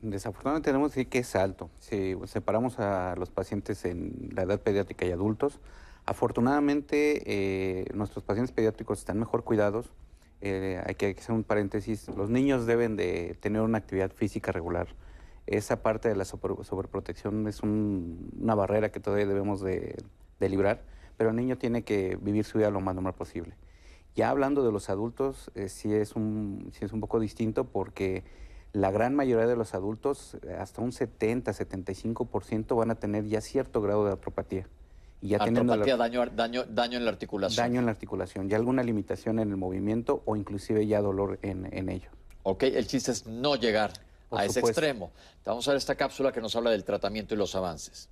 I: Desafortunadamente tenemos que decir que es alto. Si separamos a los pacientes en la edad pediátrica y adultos, Afortunadamente, eh, nuestros pacientes pediátricos están mejor cuidados. Eh, hay que hacer un paréntesis. Los niños deben de tener una actividad física regular. Esa parte de la sobreprotección es una barrera que todavía debemos de, librar, pero el niño tiene que vivir su vida lo más normal posible. Ya hablando de los adultos, eh, sí, es un, sí es un poco distinto porque la gran mayoría de los adultos, hasta un 70-75%, van a tener ya cierto grado de atropatía.
B: Y ya teniendo daño, daño, daño en la articulación.
I: Daño en la articulación, ya alguna limitación en el movimiento o inclusive ya dolor en, en ello.
B: Ok, el chiste es no llegar a ese extremo. Vamos a ver esta cápsula que nos habla del tratamiento y los avances.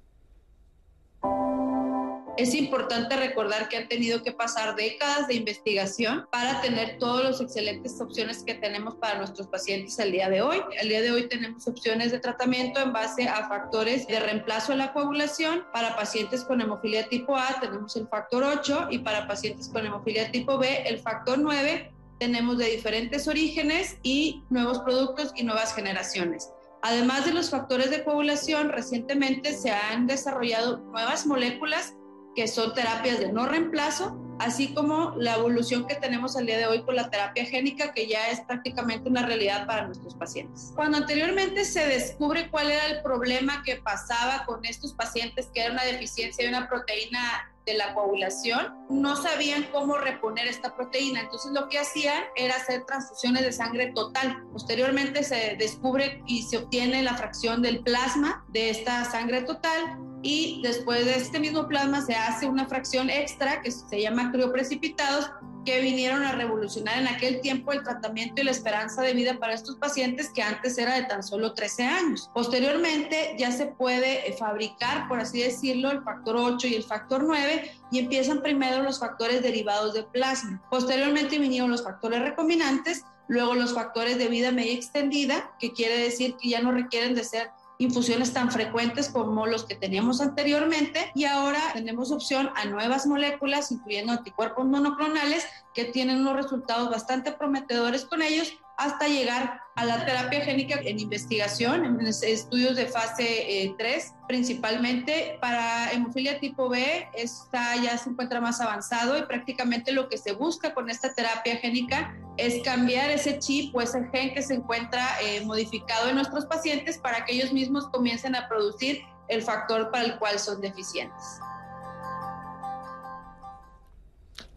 K: Es importante recordar que han tenido que pasar décadas de investigación para tener todas las excelentes opciones que tenemos para nuestros pacientes el día de hoy. El día de hoy tenemos opciones de tratamiento en base a factores de reemplazo a la coagulación. Para pacientes con hemofilia tipo A tenemos el factor 8 y para pacientes con hemofilia tipo B el factor 9. Tenemos de diferentes orígenes y nuevos productos y nuevas generaciones. Además de los factores de coagulación, recientemente se han desarrollado nuevas moléculas que son terapias de no reemplazo, así como la evolución que tenemos al día de hoy con la terapia génica, que ya es prácticamente una realidad para nuestros pacientes. Cuando anteriormente se descubre cuál era el problema que pasaba con estos pacientes, que era una deficiencia de una proteína de la coagulación, no sabían cómo reponer esta proteína. Entonces lo que hacían era hacer transfusiones de sangre total. Posteriormente se descubre y se obtiene la fracción del plasma de esta sangre total y después de este mismo plasma se hace una fracción extra que se llama crioprecipitados que vinieron a revolucionar en aquel tiempo el tratamiento y la esperanza de vida para estos pacientes que antes era de tan solo 13 años. Posteriormente ya se puede eh, fabricar, por así decirlo, el factor 8 y el factor 9 y empiezan primero los factores derivados de plasma. Posteriormente vinieron los factores recombinantes, luego los factores de vida media extendida, que quiere decir que ya no requieren de ser infusiones tan frecuentes como los que teníamos anteriormente y ahora tenemos opción a nuevas moléculas, incluyendo anticuerpos monoclonales, que tienen unos resultados bastante prometedores con ellos hasta llegar a la terapia génica en investigación, en estudios de fase 3, eh, principalmente para hemofilia tipo B, esta ya se encuentra más avanzado y prácticamente lo que se busca con esta terapia génica es cambiar ese chip o ese gen que se encuentra eh, modificado en nuestros pacientes para que ellos mismos comiencen a producir el factor para el cual son deficientes.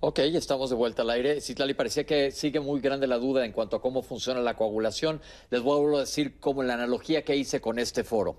B: Ok, estamos de vuelta al aire. Citlali, parecía que sigue muy grande la duda en cuanto a cómo funciona la coagulación. Les vuelvo a decir como la analogía que hice con este foro.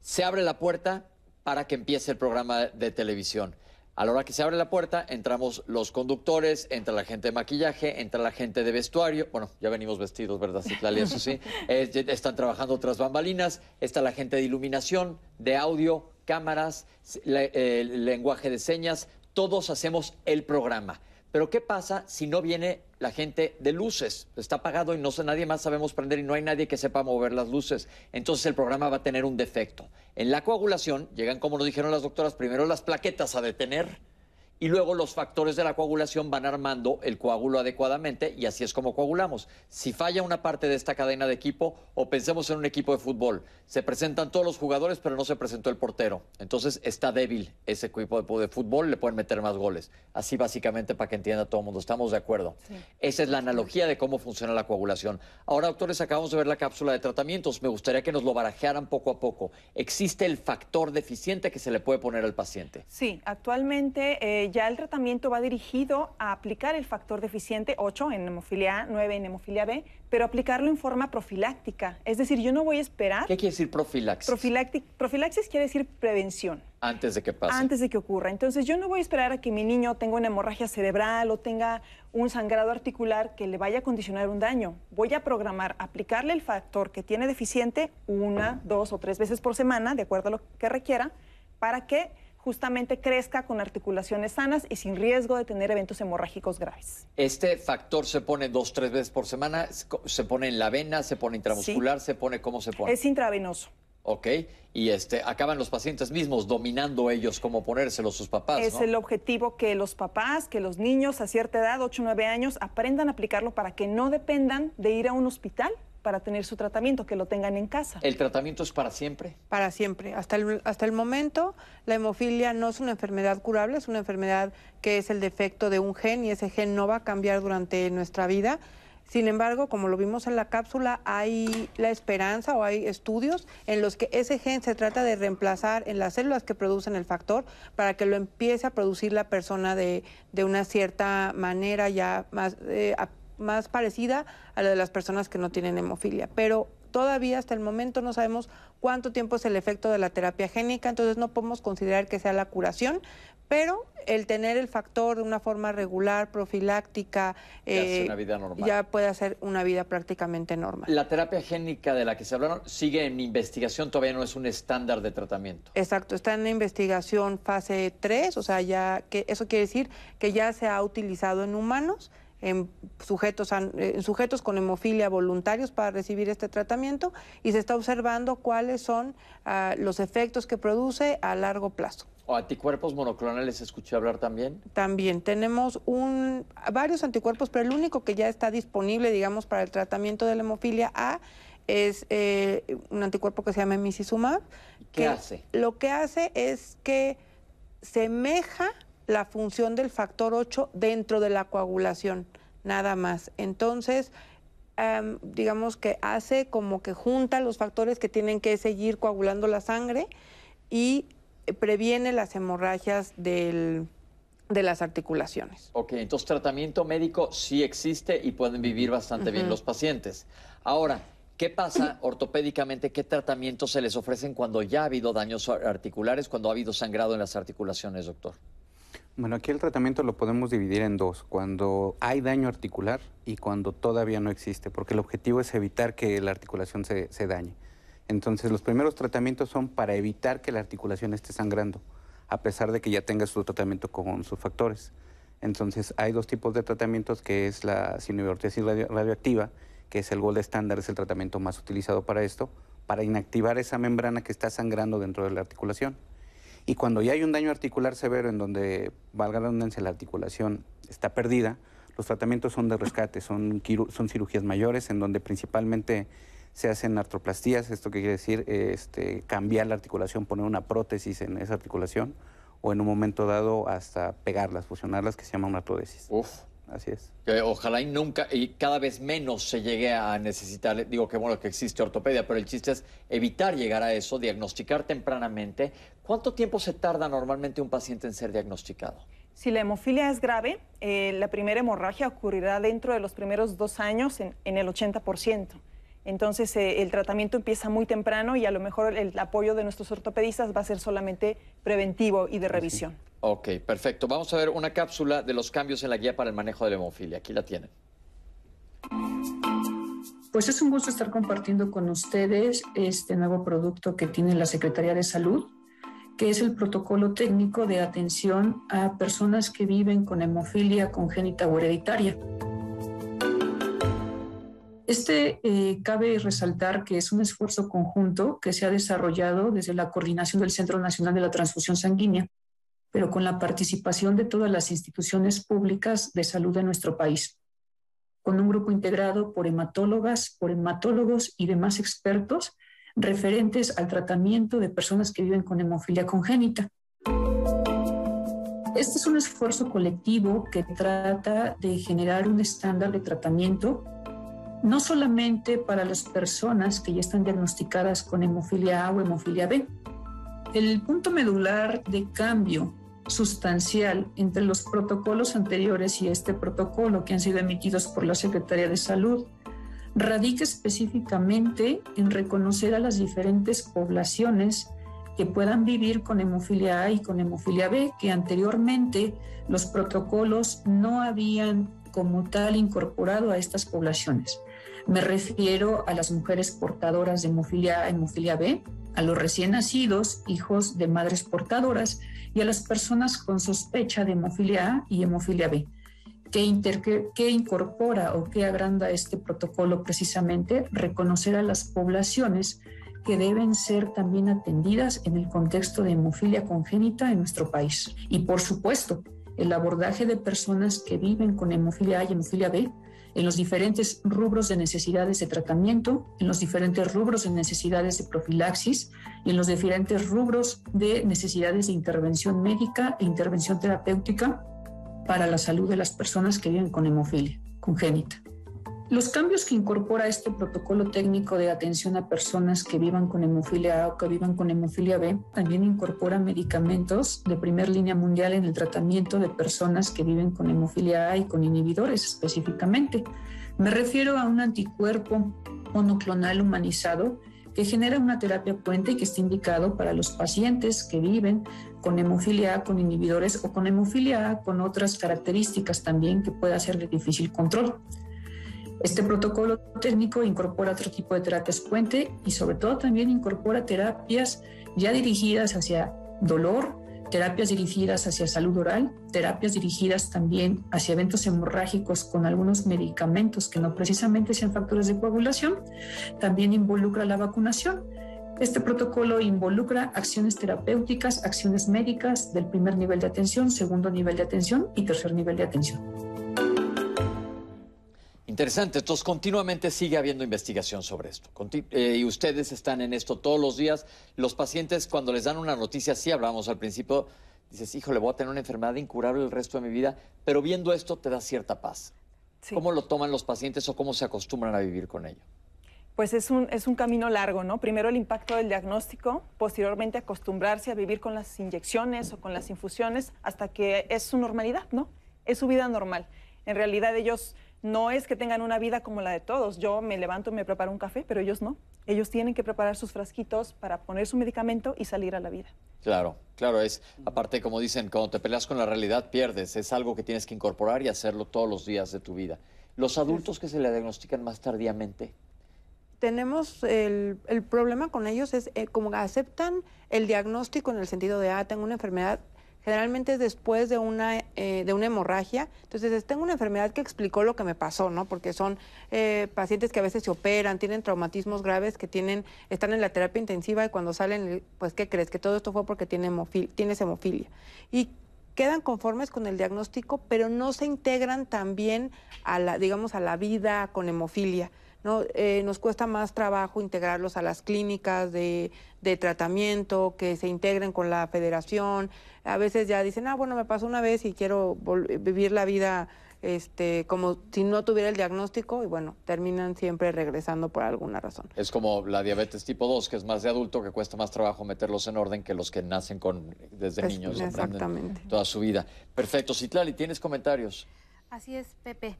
B: Se abre la puerta para que empiece el programa de televisión. A la hora que se abre la puerta, entramos los conductores, entra la gente de maquillaje, entra la gente de vestuario. Bueno, ya venimos vestidos, ¿verdad, Citlali? Eso sí. están trabajando otras bambalinas. Está la gente de iluminación, de audio, cámaras, el lenguaje de señas, todos hacemos el programa. Pero ¿qué pasa si no viene la gente de luces? Está apagado y no nadie más sabemos prender y no hay nadie que sepa mover las luces. Entonces el programa va a tener un defecto. En la coagulación llegan, como nos dijeron las doctoras, primero las plaquetas a detener y luego los factores de la coagulación van armando el coágulo adecuadamente y así es como coagulamos. Si falla una parte de esta cadena de equipo o pensemos en un equipo de fútbol, se presentan todos los jugadores pero no se presentó el portero. Entonces está débil ese equipo de fútbol, le pueden meter más goles. Así básicamente para que entienda todo el mundo, estamos de acuerdo. Esa es la analogía de cómo funciona la coagulación. Ahora, doctores, acabamos de ver la cápsula de tratamientos. Me gustaría que nos lo barajearan poco a poco. ¿Existe el factor deficiente que se le puede poner al paciente?
D: Sí, actualmente... Eh, ya el tratamiento va dirigido a aplicar el factor deficiente 8 en hemofilia A, 9 en hemofilia B, pero aplicarlo en forma profiláctica. Es decir, yo no voy a esperar...
B: ¿Qué quiere decir profilaxis?
D: Profilaxis quiere decir prevención.
B: Antes de que pase.
D: Antes de que ocurra. Entonces, yo no voy a esperar a que mi niño tenga una hemorragia cerebral o tenga un sangrado articular que le vaya a condicionar un daño. Voy a programar, aplicarle el factor que tiene deficiente una, dos o tres veces por semana, de acuerdo a lo que requiera, para que justamente crezca con articulaciones sanas y sin riesgo de tener eventos hemorrágicos graves.
B: ¿Este factor se pone dos, tres veces por semana? ¿Se pone en la vena? ¿Se pone intramuscular? ¿Se pone cómo se pone?
D: Es intravenoso.
B: Ok, y este, acaban los pacientes mismos dominando ellos cómo ponérselo sus papás.
D: Es el objetivo que los papás, que los niños a cierta edad, 8 o 9 años, aprendan a aplicarlo para que no dependan de ir a un hospital para tener su tratamiento, que lo tengan en casa.
B: ¿El tratamiento es para siempre?
F: Para siempre. Hasta el, hasta el momento, la hemofilia no es una enfermedad curable, es una enfermedad que es el defecto de un gen y ese gen no va a cambiar durante nuestra vida. Sin embargo, como lo vimos en la cápsula, hay la esperanza o hay estudios en los que ese gen se trata de reemplazar en las células que producen el factor para que lo empiece a producir la persona de, de una cierta manera ya más eh, más parecida a la de las personas que no tienen hemofilia. Pero todavía hasta el momento no sabemos cuánto tiempo es el efecto de la terapia génica, entonces no podemos considerar que sea la curación, pero el tener el factor de una forma regular, profiláctica,
B: eh,
F: ya puede hacer una vida prácticamente normal.
B: La terapia génica de la que se hablaron sigue en investigación, todavía no es un estándar de tratamiento.
F: Exacto, está en investigación fase 3, o sea, ya que eso quiere decir que ya se ha utilizado en humanos en sujetos, en sujetos con hemofilia voluntarios para recibir este tratamiento y se está observando cuáles son ah, los efectos que produce a largo plazo.
B: ¿O anticuerpos monoclonales escuché hablar también?
F: También tenemos un, varios anticuerpos, pero el único que ya está disponible, digamos, para el tratamiento de la hemofilia A es eh, un anticuerpo que se llama emicizumab.
B: ¿Qué hace?
F: Lo que hace es que semeja la función del factor 8 dentro de la coagulación, nada más. Entonces, digamos que hace como que junta los factores que tienen que seguir coagulando la sangre y previene las hemorragias del, de las articulaciones.
B: Ok, entonces tratamiento médico sí existe y pueden vivir bastante bien los pacientes. Ahora, ¿qué pasa ortopédicamente? ¿Qué tratamientos se les ofrecen cuando ya ha habido daños articulares, cuando ha habido sangrado en las articulaciones, doctor?
I: Bueno, aquí el tratamiento lo podemos dividir en dos, cuando hay daño articular y cuando todavía no existe, porque el objetivo es evitar que la articulación se, se dañe. Entonces, los primeros tratamientos son para evitar que la articulación esté sangrando, a pesar de que ya tenga su tratamiento con sus factores. Entonces, hay dos tipos de tratamientos, que es la sinoviortesis radioactiva, que es el gold estándar, es el tratamiento más utilizado para esto, para inactivar esa membrana que está sangrando dentro de la articulación. Y cuando ya hay un daño articular severo en donde, valga la redundancia, la articulación está perdida, los tratamientos son de rescate, son, son cirugías mayores en donde principalmente se hacen artroplastías, esto que quiere decir este, cambiar la articulación, poner una prótesis en esa articulación o en un momento dado hasta pegarlas, fusionarlas, que se llama una.
B: Uf.
I: Así es.
B: ojalá y nunca, y cada vez menos se llegue a necesitar, digo que bueno que existe ortopedia, pero el chiste es evitar llegar a eso, diagnosticar tempranamente. ¿Cuánto tiempo se tarda normalmente un paciente en ser diagnosticado?
D: Si la hemofilia es grave, eh, la primera hemorragia ocurrirá dentro de los primeros dos años en, en el 80%. Entonces eh, el tratamiento empieza muy temprano y a lo mejor el, apoyo de nuestros ortopedistas va a ser solamente preventivo y de revisión.
B: Ok, perfecto. Vamos a ver una cápsula de los cambios en la guía para el manejo de la hemofilia. Aquí la tienen.
L: Pues es un gusto estar compartiendo con ustedes este nuevo producto que tiene la Secretaría de Salud, que es el protocolo técnico de atención a personas que viven con hemofilia congénita o hereditaria. Este eh, cabe resaltar que es un esfuerzo conjunto que se ha desarrollado desde la coordinación del Centro Nacional de la Transfusión Sanguínea, pero con la participación de todas las instituciones públicas de salud de nuestro país, con un grupo integrado por hematólogas, por hematólogos y demás expertos referentes al tratamiento de personas que viven con hemofilia congénita. Este es un esfuerzo colectivo que trata de generar un estándar de tratamiento no solamente para las personas que ya están diagnosticadas con hemofilia A o hemofilia B. El punto medular de cambio sustancial entre los protocolos anteriores y este protocolo que han sido emitidos por la Secretaría de Salud radica específicamente en reconocer a las diferentes poblaciones que puedan vivir con hemofilia A y con hemofilia B, que anteriormente los protocolos no habían como tal incorporado a estas poblaciones. Me refiero a las mujeres portadoras de hemofilia hemofilia B, a los recién nacidos, hijos de madres portadoras, y a las personas con sospecha de hemofilia A y hemofilia B. ¿Qué, ¿Qué, incorpora o qué agranda este protocolo precisamente? Reconocer a las poblaciones que deben ser también atendidas en el contexto de hemofilia congénita en nuestro país. Y por supuesto, el abordaje de personas que viven con hemofilia A y hemofilia B en los diferentes rubros de necesidades de tratamiento, en los diferentes rubros de necesidades de profilaxis y en los diferentes rubros de necesidades de intervención médica e intervención terapéutica para la salud de las personas que viven con hemofilia congénita. Los cambios que incorpora este protocolo técnico de atención a personas que vivan con hemofilia A o que vivan con hemofilia B también incorpora medicamentos de primer línea mundial en el tratamiento de personas que viven con hemofilia A y con inhibidores específicamente. Me refiero a un anticuerpo monoclonal humanizado que genera una terapia puente y que está indicado para los pacientes que viven con hemofilia A con inhibidores o con hemofilia A con otras características también que pueda ser de difícil control. Este protocolo técnico incorpora otro tipo de terapias puente y sobre todo también incorpora terapias ya dirigidas hacia dolor, terapias dirigidas hacia salud oral, terapias dirigidas también hacia eventos hemorrágicos con algunos medicamentos que no precisamente sean factores de coagulación. También involucra la vacunación. Este protocolo involucra acciones terapéuticas, acciones médicas del primer nivel de atención, segundo nivel de atención y tercer nivel de atención.
B: Interesante, entonces continuamente sigue habiendo investigación sobre esto. Eh, y ustedes están en esto todos los días. Los pacientes, cuando les dan una noticia, sí hablamos al principio, dices, híjole, voy a tener una enfermedad incurable el resto de mi vida, pero viendo esto te da cierta paz. ¿Cómo lo toman los pacientes o cómo se acostumbran a vivir con ello?
D: Pues es un, es un camino largo, ¿no? Primero el impacto del diagnóstico, posteriormente acostumbrarse a vivir con las inyecciones o con las infusiones hasta que es su normalidad, ¿no? Es su vida normal. En realidad ellos no es que tengan una vida como la de todos. Yo me levanto y me preparo un café, pero ellos no. Ellos tienen que preparar sus frasquitos para poner su medicamento y salir a la vida.
B: Claro, claro, es aparte como dicen, cuando te peleas con la realidad pierdes, es algo que tienes que incorporar y hacerlo todos los días de tu vida. Los adultos que se le diagnostican más tardíamente,
F: tenemos el, el, problema con ellos es eh, como aceptan el diagnóstico en el sentido de, ah, tengo una enfermedad, generalmente es después de una, eh, de una hemorragia. Entonces, tengo una enfermedad que explicó lo que me pasó, ¿no? Porque son eh, pacientes que a veces se operan, tienen traumatismos graves, que tienen, están en la terapia intensiva y cuando salen, pues, ¿qué crees? Que todo esto fue porque tiene tienes hemofilia. Y quedan conformes con el diagnóstico, pero no se integran también a la, digamos, a la vida con hemofilia. ¿No? Eh, nos cuesta más trabajo integrarlos a las clínicas de, tratamiento, que se integren con la federación. A veces ya dicen, ah, bueno, me pasó una vez y quiero vivir la vida este, como si no tuviera el diagnóstico y bueno, terminan siempre regresando por alguna razón.
B: Es como la diabetes tipo 2, que es más de adulto, que cuesta más trabajo meterlos en orden que los que nacen con desde niños. Exactamente. Toda su vida. Perfecto. Citlali, ¿tienes comentarios?
C: Así es, Pepe.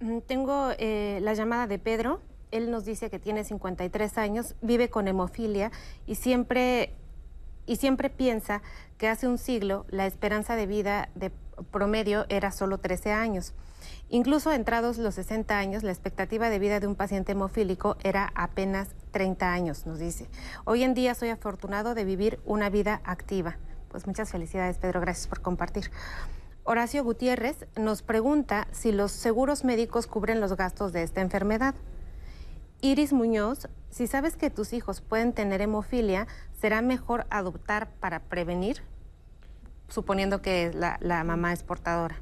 C: Mm, tengo eh, la llamada de Pedro. Él nos dice que tiene 53 años, vive con hemofilia y siempre, y siempre piensa que hace un siglo la esperanza de vida de promedio era solo 13 años. Incluso entrados los 60 años, la expectativa de vida de un paciente hemofílico era apenas 30 años, nos dice. Hoy en día soy afortunado de vivir una vida activa. Pues muchas felicidades, Pedro. Gracias por compartir. Horacio Gutiérrez nos pregunta si los seguros médicos cubren los gastos de esta enfermedad. Iris Muñoz, si sabes que tus hijos pueden tener hemofilia, ¿será mejor adoptar para prevenir? Suponiendo que la, la mamá es portadora.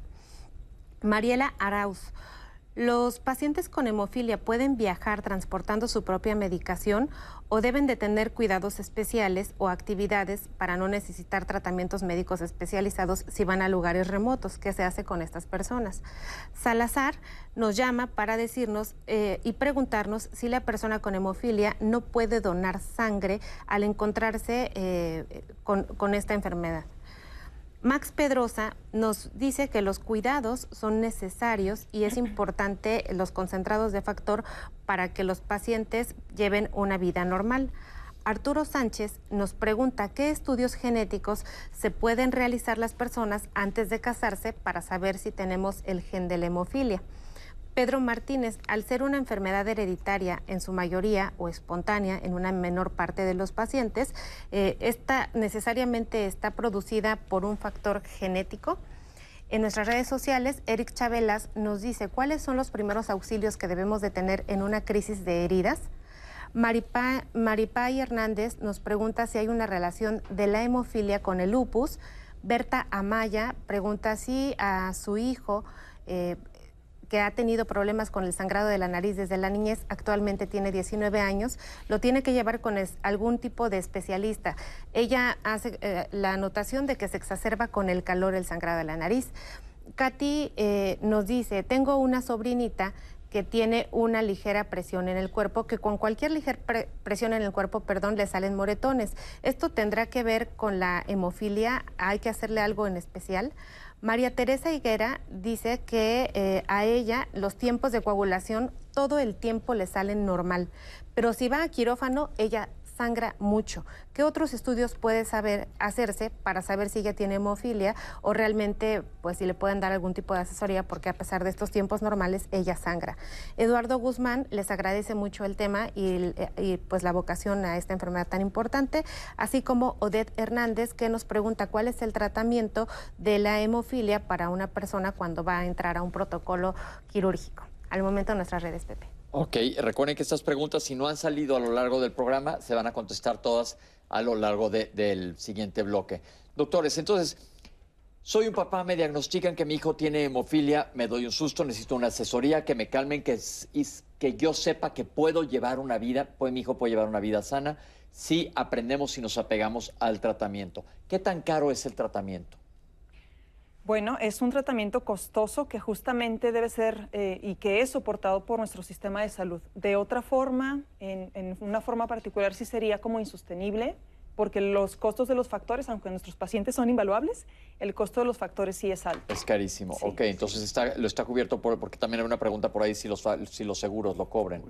C: Mariela Arauz, ¿Los pacientes con hemofilia pueden viajar transportando su propia medicación o deben de tener cuidados especiales o actividades para no necesitar tratamientos médicos especializados si van a lugares remotos? ¿Qué se hace con estas personas? Salazar nos llama para decirnos eh, y preguntarnos si la persona con hemofilia no puede donar sangre al encontrarse eh, con esta enfermedad. Max Pedrosa nos dice que los cuidados son necesarios y es importante los concentrados de factor para que los pacientes lleven una vida normal. Arturo Sánchez nos pregunta qué estudios genéticos se pueden realizar las personas antes de casarse para saber si tenemos el gen de la hemofilia. Pedro Martínez, al ser una enfermedad hereditaria en su mayoría o espontánea en una menor parte de los pacientes, eh, esta necesariamente está producida por un factor genético. En nuestras redes sociales, Eric Chabelas nos dice cuáles son los primeros auxilios que debemos de tener en una crisis de heridas. Maripay Hernández nos pregunta si hay una relación de la hemofilia con el lupus. Berta Amaya pregunta si a su hijo eh, que ha tenido problemas con el sangrado de la nariz desde la niñez, actualmente tiene 19 años, lo tiene que llevar con algún tipo de especialista. Ella hace eh, la anotación de que se exacerba con el calor el sangrado de la nariz. Katy eh, nos dice, tengo una sobrinita que tiene una ligera presión en el cuerpo, que con cualquier ligera presión en el cuerpo, perdón, le salen moretones. Esto tendrá que ver con la hemofilia, hay que hacerle algo en especial. María Teresa Higuera dice que eh, a ella los tiempos de coagulación todo el tiempo le salen normal, pero si va a quirófano, ella sangra mucho. ¿Qué otros estudios puede saber hacerse para saber si ella tiene hemofilia o realmente pues si le pueden dar algún tipo de asesoría porque a pesar de estos tiempos normales ella sangra? Eduardo Guzmán les agradece mucho el tema y, y pues la vocación a esta enfermedad tan importante, así como Odette Hernández que nos pregunta cuál es el tratamiento de la hemofilia para una persona cuando va a entrar a un protocolo quirúrgico. Al momento en nuestras redes, Pepe.
B: Ok, recuerden que estas preguntas, si no han salido a lo largo del programa, se van a contestar todas a lo largo del siguiente bloque. Doctores, entonces, soy un papá, me diagnostican que mi hijo tiene hemofilia, me doy un susto, necesito una asesoría, que me calmen, que que yo sepa que puedo llevar una vida, pues mi hijo puede llevar una vida sana si aprendemos y nos apegamos al tratamiento. ¿Qué tan caro es el tratamiento?
D: Bueno, es un tratamiento costoso que justamente debe ser eh, y que es soportado por nuestro sistema de salud. De otra forma, en, una forma particular sí sería como insostenible, porque los costos de los factores, aunque nuestros pacientes son invaluables, el costo de los factores sí es alto.
B: Es carísimo. ok, entonces está, lo está cubierto por, porque también hay una pregunta por ahí si los, si los seguros lo cobren.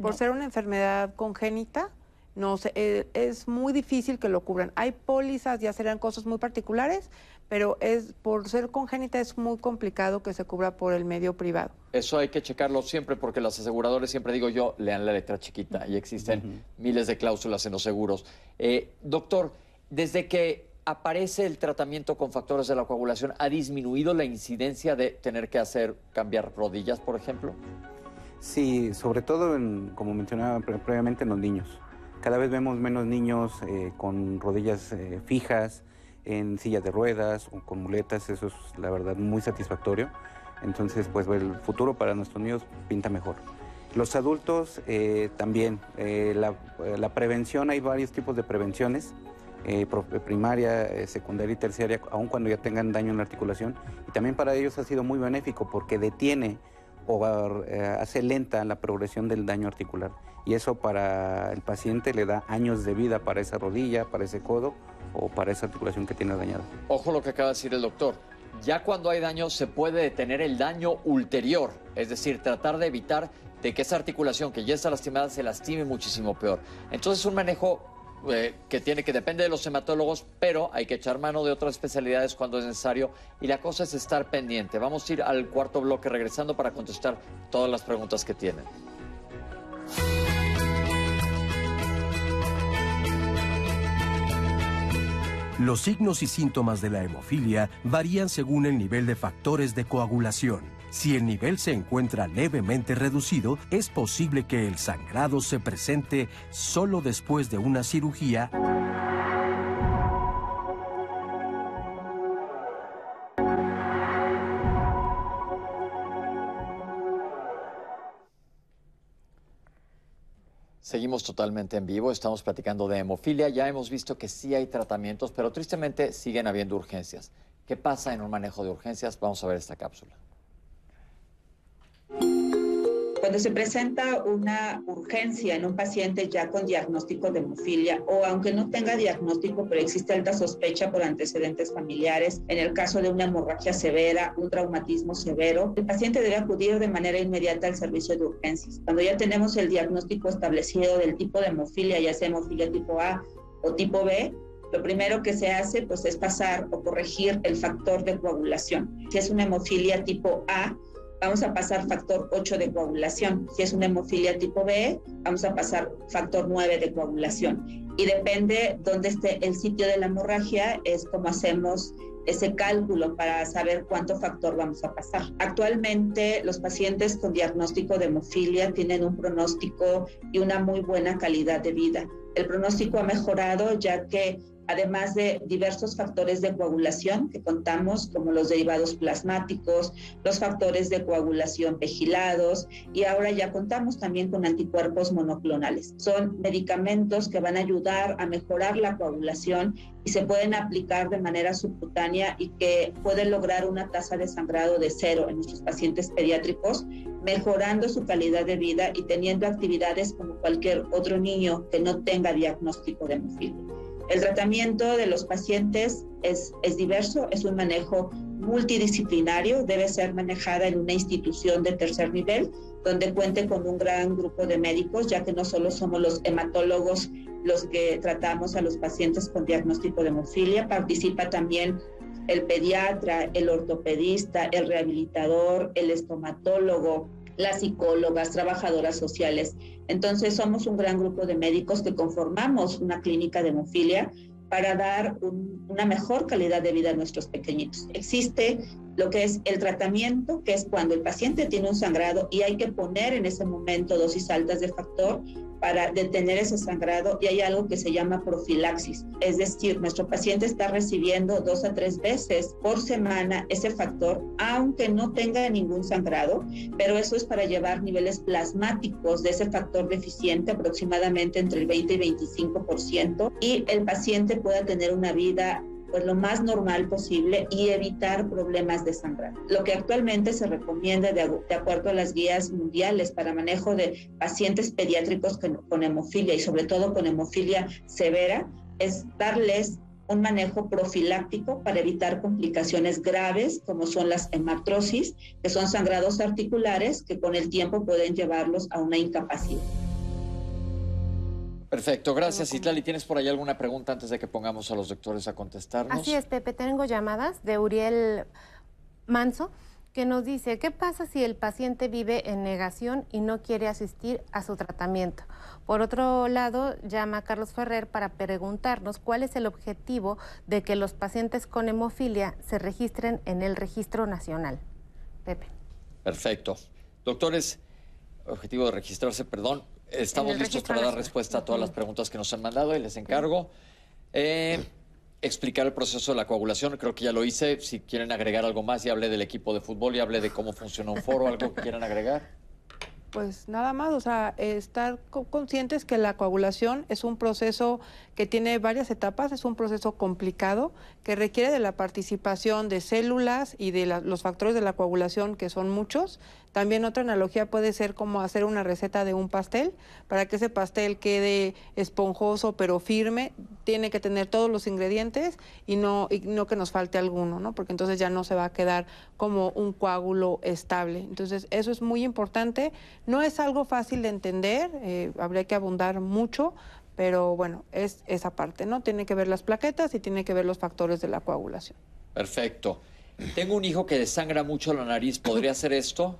F: Por ser una enfermedad congénita, no sé, eh, es muy difícil que lo cubran. Hay pólizas, ya serían cosas muy particulares, pero es por ser congénita es muy complicado que se cubra por el medio privado.
B: Eso hay que checarlo siempre porque los aseguradores, siempre digo yo, lean la letra chiquita y existen miles de cláusulas en los seguros. Eh, doctor, desde que aparece el tratamiento con factores de la coagulación, ¿ha disminuido la incidencia de tener que hacer cambiar rodillas, por ejemplo?
I: Sí, sobre todo, en, como mencionaba previamente, en los niños. Cada vez vemos menos niños eh, con rodillas eh, fijas, en sillas de ruedas o con muletas, eso es la verdad muy satisfactorio. Entonces, pues el futuro para nuestros niños pinta mejor. Los adultos eh, también, la, la, prevención, hay varios tipos de prevenciones, primaria, secundaria y terciaria, aun cuando ya tengan daño en la articulación. Y también para ellos ha sido muy benéfico porque detiene o hace lenta la progresión del daño articular y eso para el paciente le da años de vida para esa rodilla, para ese codo o para esa articulación que tiene dañada.
B: Ojo lo que acaba de decir el doctor. Ya cuando hay daño se puede detener el daño ulterior, es decir, tratar de evitar de que esa articulación que ya está lastimada se lastime muchísimo peor. Entonces un manejo eh, que tiene que depende de los hematólogos, pero hay que echar mano de otras especialidades cuando es necesario y la cosa es estar pendiente. Vamos a ir al cuarto bloque regresando para contestar todas las preguntas que tienen.
A: Los signos y síntomas de la hemofilia varían según el nivel de factores de coagulación. Si el nivel se encuentra levemente reducido, es posible que el sangrado se presente solo después de una cirugía
B: Seguimos totalmente en vivo, estamos platicando de hemofilia, ya hemos visto que sí hay tratamientos, pero tristemente siguen habiendo urgencias. ¿Qué pasa en un manejo de urgencias? Vamos a ver esta cápsula.
H: Cuando se presenta una urgencia en un paciente ya con diagnóstico de hemofilia o aunque no tenga diagnóstico, pero existe alta sospecha por antecedentes familiares, en el caso de una hemorragia severa, un traumatismo severo, el paciente debe acudir de manera inmediata al servicio de urgencias. Cuando ya tenemos el diagnóstico establecido del tipo de hemofilia, ya sea hemofilia tipo A o tipo B, lo primero que se hace pues es pasar o corregir el factor de coagulación. Si es una hemofilia tipo A, vamos a pasar factor 8 de coagulación. Si es una hemofilia tipo B, vamos a pasar factor 9 de coagulación. Y depende dónde esté el sitio de la hemorragia, es como hacemos ese cálculo para saber cuánto factor vamos a pasar. Actualmente los pacientes con diagnóstico de hemofilia tienen un pronóstico y una muy buena calidad de vida. El pronóstico ha mejorado ya que además de diversos factores de coagulación que contamos, como los derivados plasmáticos, los factores de coagulación vigilados, y ahora ya contamos también con anticuerpos monoclonales. Son medicamentos que van a ayudar a mejorar la coagulación y se pueden aplicar de manera subcutánea y que pueden lograr una tasa de sangrado de cero en nuestros pacientes pediátricos, mejorando su calidad de vida y teniendo actividades como cualquier otro niño que no tenga diagnóstico de hemofilia. El tratamiento de los pacientes es, es, diverso, es un manejo multidisciplinario, debe ser manejada en una institución de tercer nivel, donde cuente con un gran grupo de médicos, ya que no solo somos los hematólogos los que tratamos a los pacientes con diagnóstico de hemofilia, participa también el pediatra, el ortopedista, el rehabilitador, el estomatólogo, las psicólogas, trabajadoras sociales. Entonces somos un gran grupo de médicos que conformamos una clínica de hemofilia para dar una mejor calidad de vida a nuestros pequeñitos. Existe lo que es el tratamiento, que es cuando el paciente tiene un sangrado y hay que poner en ese momento dosis altas de factor, para detener ese sangrado y hay algo que se llama profilaxis. Es decir, nuestro paciente está recibiendo dos a tres veces por semana ese factor, aunque no tenga ningún sangrado, pero eso es para llevar niveles plasmáticos de ese factor deficiente aproximadamente entre el 20 y 25% y el paciente pueda tener una vida pues lo más normal posible y evitar problemas de sangrado. Lo que actualmente se recomienda de, acuerdo a las guías mundiales para manejo de pacientes pediátricos con, con hemofilia y sobre todo con hemofilia severa es darles un manejo profiláctico para evitar complicaciones graves como son las hemartrosis, que son sangrados articulares que con el tiempo pueden llevarlos a una incapacidad.
B: Perfecto, gracias. Itlali, ¿tienes por ahí alguna pregunta antes de que pongamos a los doctores a contestarnos?
C: Así es, Pepe. Tengo llamadas de Uriel Manso que nos dice, ¿qué pasa si el paciente vive en negación y no quiere asistir a su tratamiento? Por otro lado, llama Carlos Ferrer para preguntarnos cuál es el objetivo de que los pacientes con hemofilia se registren en el registro nacional. Pepe.
B: Perfecto. Doctores, objetivo de registrarse, perdón, Estamos listos para dar respuesta a todas las preguntas que nos han mandado y les encargo. Eh, explicar el proceso de la coagulación, creo que ya lo hice. Si quieren agregar algo más, ya hablé del equipo de fútbol, y hablé de cómo funciona un foro, algo que quieran agregar.
F: Pues nada más, o sea, estar conscientes que la coagulación es un proceso que tiene varias etapas, es un proceso complicado que requiere de la participación de células y de los factores de la coagulación, que son muchos, también otra analogía puede ser como hacer una receta de un pastel. Para que ese pastel quede esponjoso pero firme, tiene que tener todos los ingredientes y no, y no que nos falte alguno, ¿no? Porque entonces ya no se va a quedar como un coágulo estable. Entonces, eso es muy importante. No es algo fácil de entender, eh, habría que abundar mucho, pero bueno, es esa parte, ¿no? Tiene que ver las plaquetas y tiene que ver los factores de la coagulación.
B: Perfecto. Tengo un hijo que desangra mucho la nariz, ¿podría hacer esto?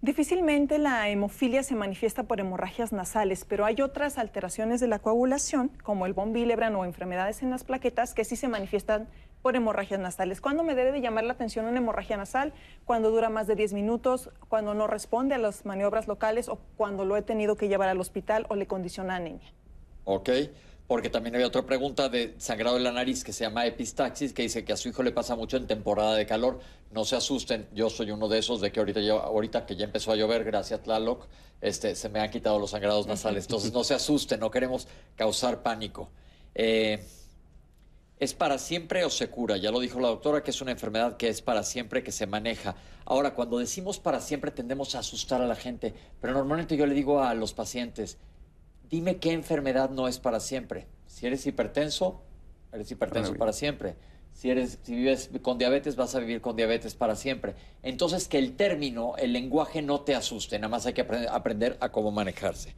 D: Difícilmente la hemofilia se manifiesta por hemorragias nasales, pero hay otras alteraciones de la coagulación, como el von Willebrand o enfermedades en las plaquetas, que sí se manifiestan por hemorragias nasales. ¿Cuándo me debe de llamar la atención una hemorragia nasal? Cuando dura más de 10 minutos, cuando no responde a las maniobras locales o cuando lo he tenido que llevar al hospital o le condiciona anemia.
B: Ok porque también había otra pregunta de sangrado de la nariz que se llama epistaxis, que dice que a su hijo le pasa mucho en temporada de calor. No se asusten, yo soy uno de esos de que ahorita, que ya empezó a llover, gracias Tlaloc, este, se me han quitado los sangrados nasales. Entonces no se asusten, no queremos causar pánico. Eh, ¿Es para siempre o se cura? Ya lo dijo la doctora que es una enfermedad que es para siempre, que se maneja. Ahora, cuando decimos para siempre tendemos a asustar a la gente, pero normalmente yo le digo a los pacientes, dime qué enfermedad no es para siempre. Si eres hipertenso, eres hipertenso para siempre. Si, eres, si vives con diabetes, vas a vivir con diabetes para siempre. Entonces, que el término, el lenguaje no te asuste, nada más hay que aprender a cómo manejarse.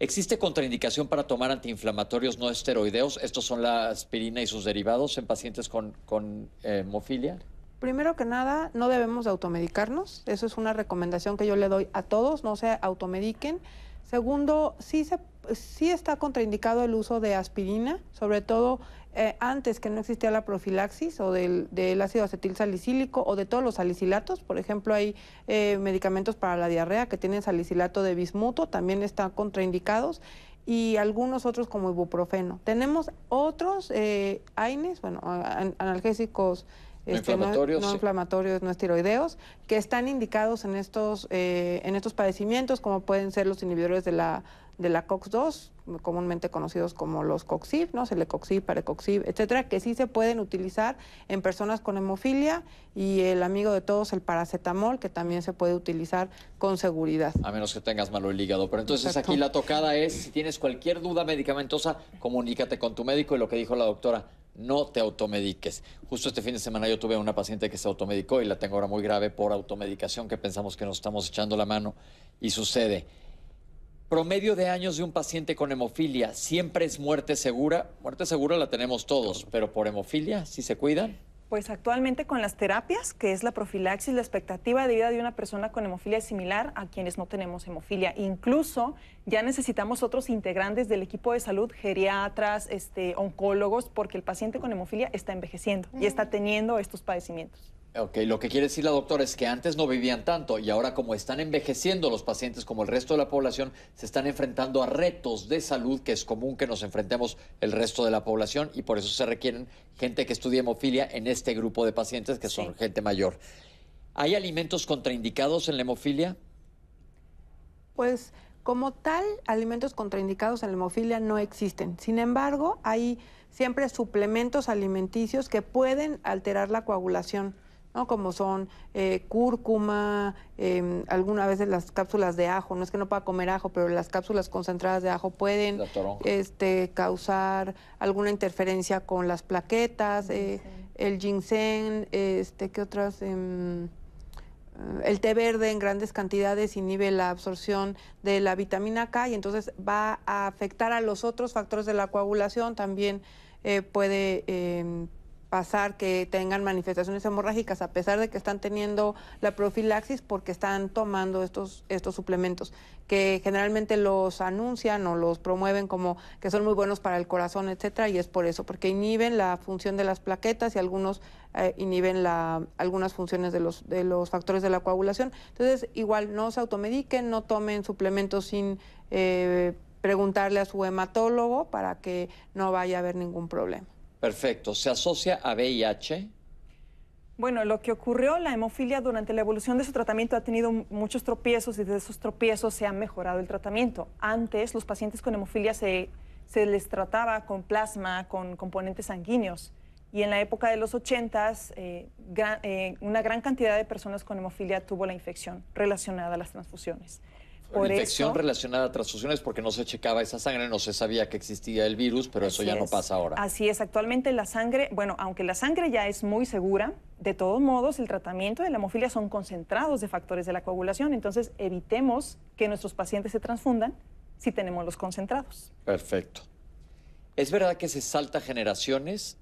B: ¿Existe contraindicación para tomar antiinflamatorios no esteroideos? Estos son la aspirina y sus derivados en pacientes con, con eh, hemofilia.
F: Primero que nada, no debemos automedicarnos. Eso es una recomendación que yo le doy a todos, no se automediquen. Segundo, sí, se, sí está contraindicado el uso de aspirina, sobre todo eh, antes que no existía la profilaxis o del, ácido acetil salicílico o de todos los salicilatos. Por ejemplo, hay eh, medicamentos para la diarrea que tienen salicilato de bismuto, también están contraindicados y algunos otros como ibuprofeno. Tenemos otros eh, AINES, bueno, analgésicos
B: este, no,
F: inflamatorios, no estiroideos, que están indicados en estos, eh, en estos padecimientos, como pueden ser los inhibidores de la, de la COX-2, comúnmente conocidos como los COXIB, ¿no? Celecoxib, Parecoxib, etcétera, que sí se pueden utilizar en personas con hemofilia y el amigo de todos, el paracetamol, que también se puede utilizar con seguridad.
B: A menos que tengas malo el hígado. Pero entonces aquí la tocada es, si tienes cualquier duda medicamentosa, comunícate con tu médico y lo que dijo la doctora, no te automediques. Justo este fin de semana yo tuve una paciente que se automedicó y la tengo ahora muy grave por automedicación, que pensamos que nos estamos echando la mano y sucede. Promedio de años de un paciente con hemofilia, ¿siempre es muerte segura? Muerte segura la tenemos todos, pero por hemofilia, ¿sí se cuidan?
D: Pues actualmente con las terapias, que es la profilaxis, la expectativa de vida de una persona con hemofilia es similar a quienes no tenemos hemofilia. Incluso ya necesitamos otros integrantes del equipo de salud, geriatras, este, oncólogos, porque el paciente con hemofilia está envejeciendo y está teniendo estos padecimientos.
B: Ok, lo que quiere decir la doctora es que antes no vivían tanto y ahora como están envejeciendo los pacientes como el resto de la población, se están enfrentando a retos de salud que es común que nos enfrentemos el resto de la población y por eso se requieren gente que estudie hemofilia en este grupo de pacientes que son gente mayor. ¿Hay alimentos contraindicados en la hemofilia?
F: Pues como tal, alimentos contraindicados en la hemofilia no existen. Sin embargo, hay siempre suplementos alimenticios que pueden alterar la coagulación ¿no? como son eh, cúrcuma, eh, algunas veces las cápsulas de ajo, no es que no pueda comer ajo, pero las cápsulas concentradas de ajo pueden este, causar alguna interferencia con las plaquetas, eh, el ginseng, este, ¿qué otras? Em, el té verde en grandes cantidades inhibe la absorción de la vitamina K y entonces va a afectar a los otros factores de la coagulación, también eh, puede em, pasar que tengan manifestaciones hemorrágicas a pesar de que están teniendo la profilaxis porque están tomando estos, estos suplementos que generalmente los anuncian o los promueven como que son muy buenos para el corazón, etcétera, y es por eso, porque inhiben la función de las plaquetas y algunos eh, inhiben la, algunas funciones de los, de los factores de la coagulación. Entonces, igual no se automediquen, no tomen suplementos sin eh, preguntarle a su hematólogo para que no vaya a haber ningún problema.
B: Perfecto. ¿Se asocia a VIH?
D: Bueno, lo que ocurrió, la hemofilia durante la evolución de su tratamiento ha tenido muchos tropiezos y de esos tropiezos se ha mejorado el tratamiento. Antes los pacientes con hemofilia se, se les trataba con plasma, con componentes sanguíneos. Y en la época de los 80, eh, eh, una gran cantidad de personas con hemofilia tuvo la infección relacionada a las transfusiones.
B: Por infección relacionada a transfusiones porque no se checaba esa sangre, no se sabía que existía el virus, pero eso ya no pasa ahora.
D: Así es, actualmente la sangre, bueno, aunque la sangre ya es muy segura, de todos modos el tratamiento de la hemofilia son concentrados de factores de la coagulación, entonces evitemos que nuestros pacientes se transfundan si tenemos los concentrados.
B: Perfecto. ¿Es verdad que se salta generaciones?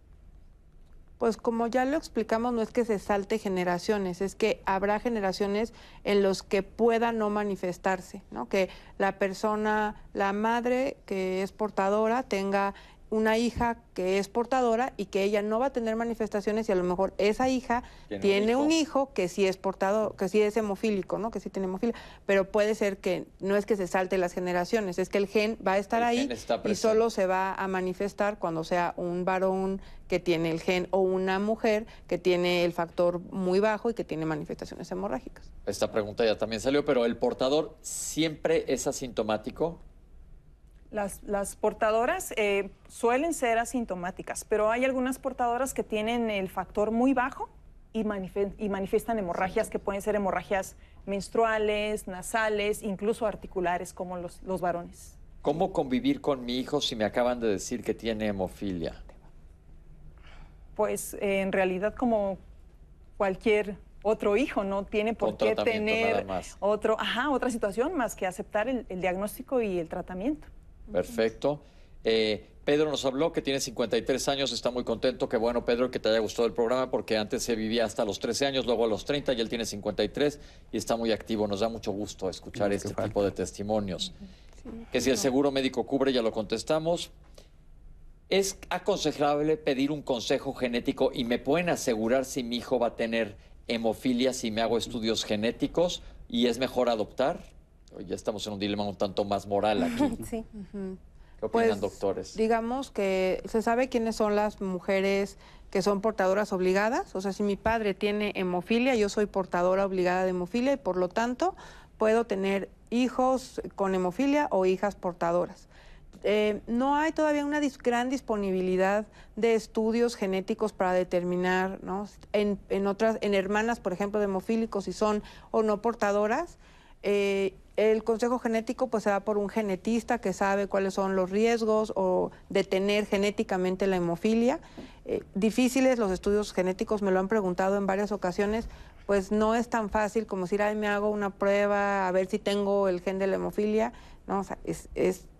F: Pues como ya lo explicamos, no es que se salte generaciones, es que habrá generaciones en los que pueda no manifestarse, ¿no? Que la persona, la madre que es portadora tenga una hija que es portadora y que ella no va a tener manifestaciones y a lo mejor esa hija tiene, un, hijo? que sí es portador, que sí es hemofílico, ¿no? Que sí tiene hemofilia, pero puede ser que no es que se salte las generaciones, es que el gen va a estar ahí y solo se va a manifestar cuando sea un varón que tiene el gen o una mujer que tiene el factor muy bajo y que tiene manifestaciones hemorrágicas.
B: Esta pregunta ya también salió, pero el portador siempre es asintomático.
D: Las, portadoras eh, suelen ser asintomáticas, pero hay algunas portadoras que tienen el factor muy bajo y, manifiestan hemorragias que pueden ser hemorragias menstruales, nasales, incluso articulares, como los, los varones.
B: ¿Cómo convivir con mi hijo si me acaban de decir que tiene hemofilia?
D: Pues eh, en realidad como cualquier otro hijo, no tiene por qué tener otro, ajá, otra situación más que aceptar el diagnóstico y el tratamiento.
B: Perfecto. Eh, Pedro nos habló que tiene 53 años, está muy contento. Qué bueno, Pedro, que te haya gustado el programa, porque antes se vivía hasta los 13 años, luego a los 30 y él tiene 53 y está muy activo. Nos da mucho gusto escuchar este tipo de testimonios. que si el seguro médico cubre, ya lo contestamos. ¿Es aconsejable pedir un consejo genético y me pueden asegurar si mi hijo va a tener hemofilia si me hago estudios genéticos y es mejor adoptar? Ya estamos en un dilema un tanto más moral aquí. Sí. ¿Qué opinan, pues, doctores?
F: Digamos que se sabe quiénes son las mujeres que son portadoras obligadas. O sea, si mi padre tiene hemofilia, yo soy portadora obligada de hemofilia y por lo tanto puedo tener hijos con hemofilia o hijas portadoras. Eh, no hay todavía una gran disponibilidad de estudios genéticos para determinar, ¿no? En, en, otras, en hermanas, por ejemplo, de hemofílicos, si son o no portadoras. Eh, el consejo genético pues se da por un genetista que sabe cuáles son los riesgos o de tener genéticamente la hemofilia. Eh, difíciles los estudios genéticos, me lo han preguntado en varias ocasiones, pues no es tan fácil como decir, ay, me hago una prueba a ver si tengo el gen de la hemofilia, ¿no? O sea, es,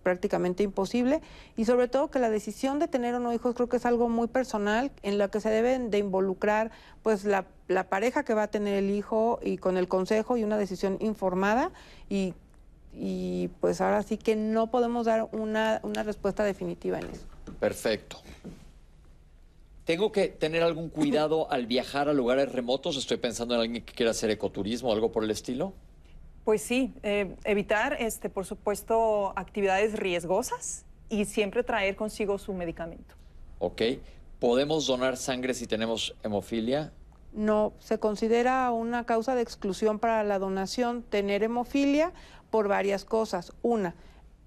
F: prácticamente imposible y sobre todo que la decisión de tener o no hijos creo que es algo muy personal en la que se deben de involucrar pues la, pareja que va a tener el hijo y con el consejo y una decisión informada y, y pues ahora sí que no podemos dar una, una respuesta definitiva en eso.
B: Perfecto. ¿Tengo que tener algún cuidado al viajar a lugares remotos? Estoy pensando en alguien que quiera hacer ecoturismo o algo por el estilo.
D: Pues sí, eh, evitar, este, por supuesto, actividades riesgosas y siempre traer consigo su medicamento.
B: Ok. ¿Podemos donar sangre si tenemos hemofilia?
F: No, se considera una causa de exclusión para la donación tener hemofilia por varias cosas. Una,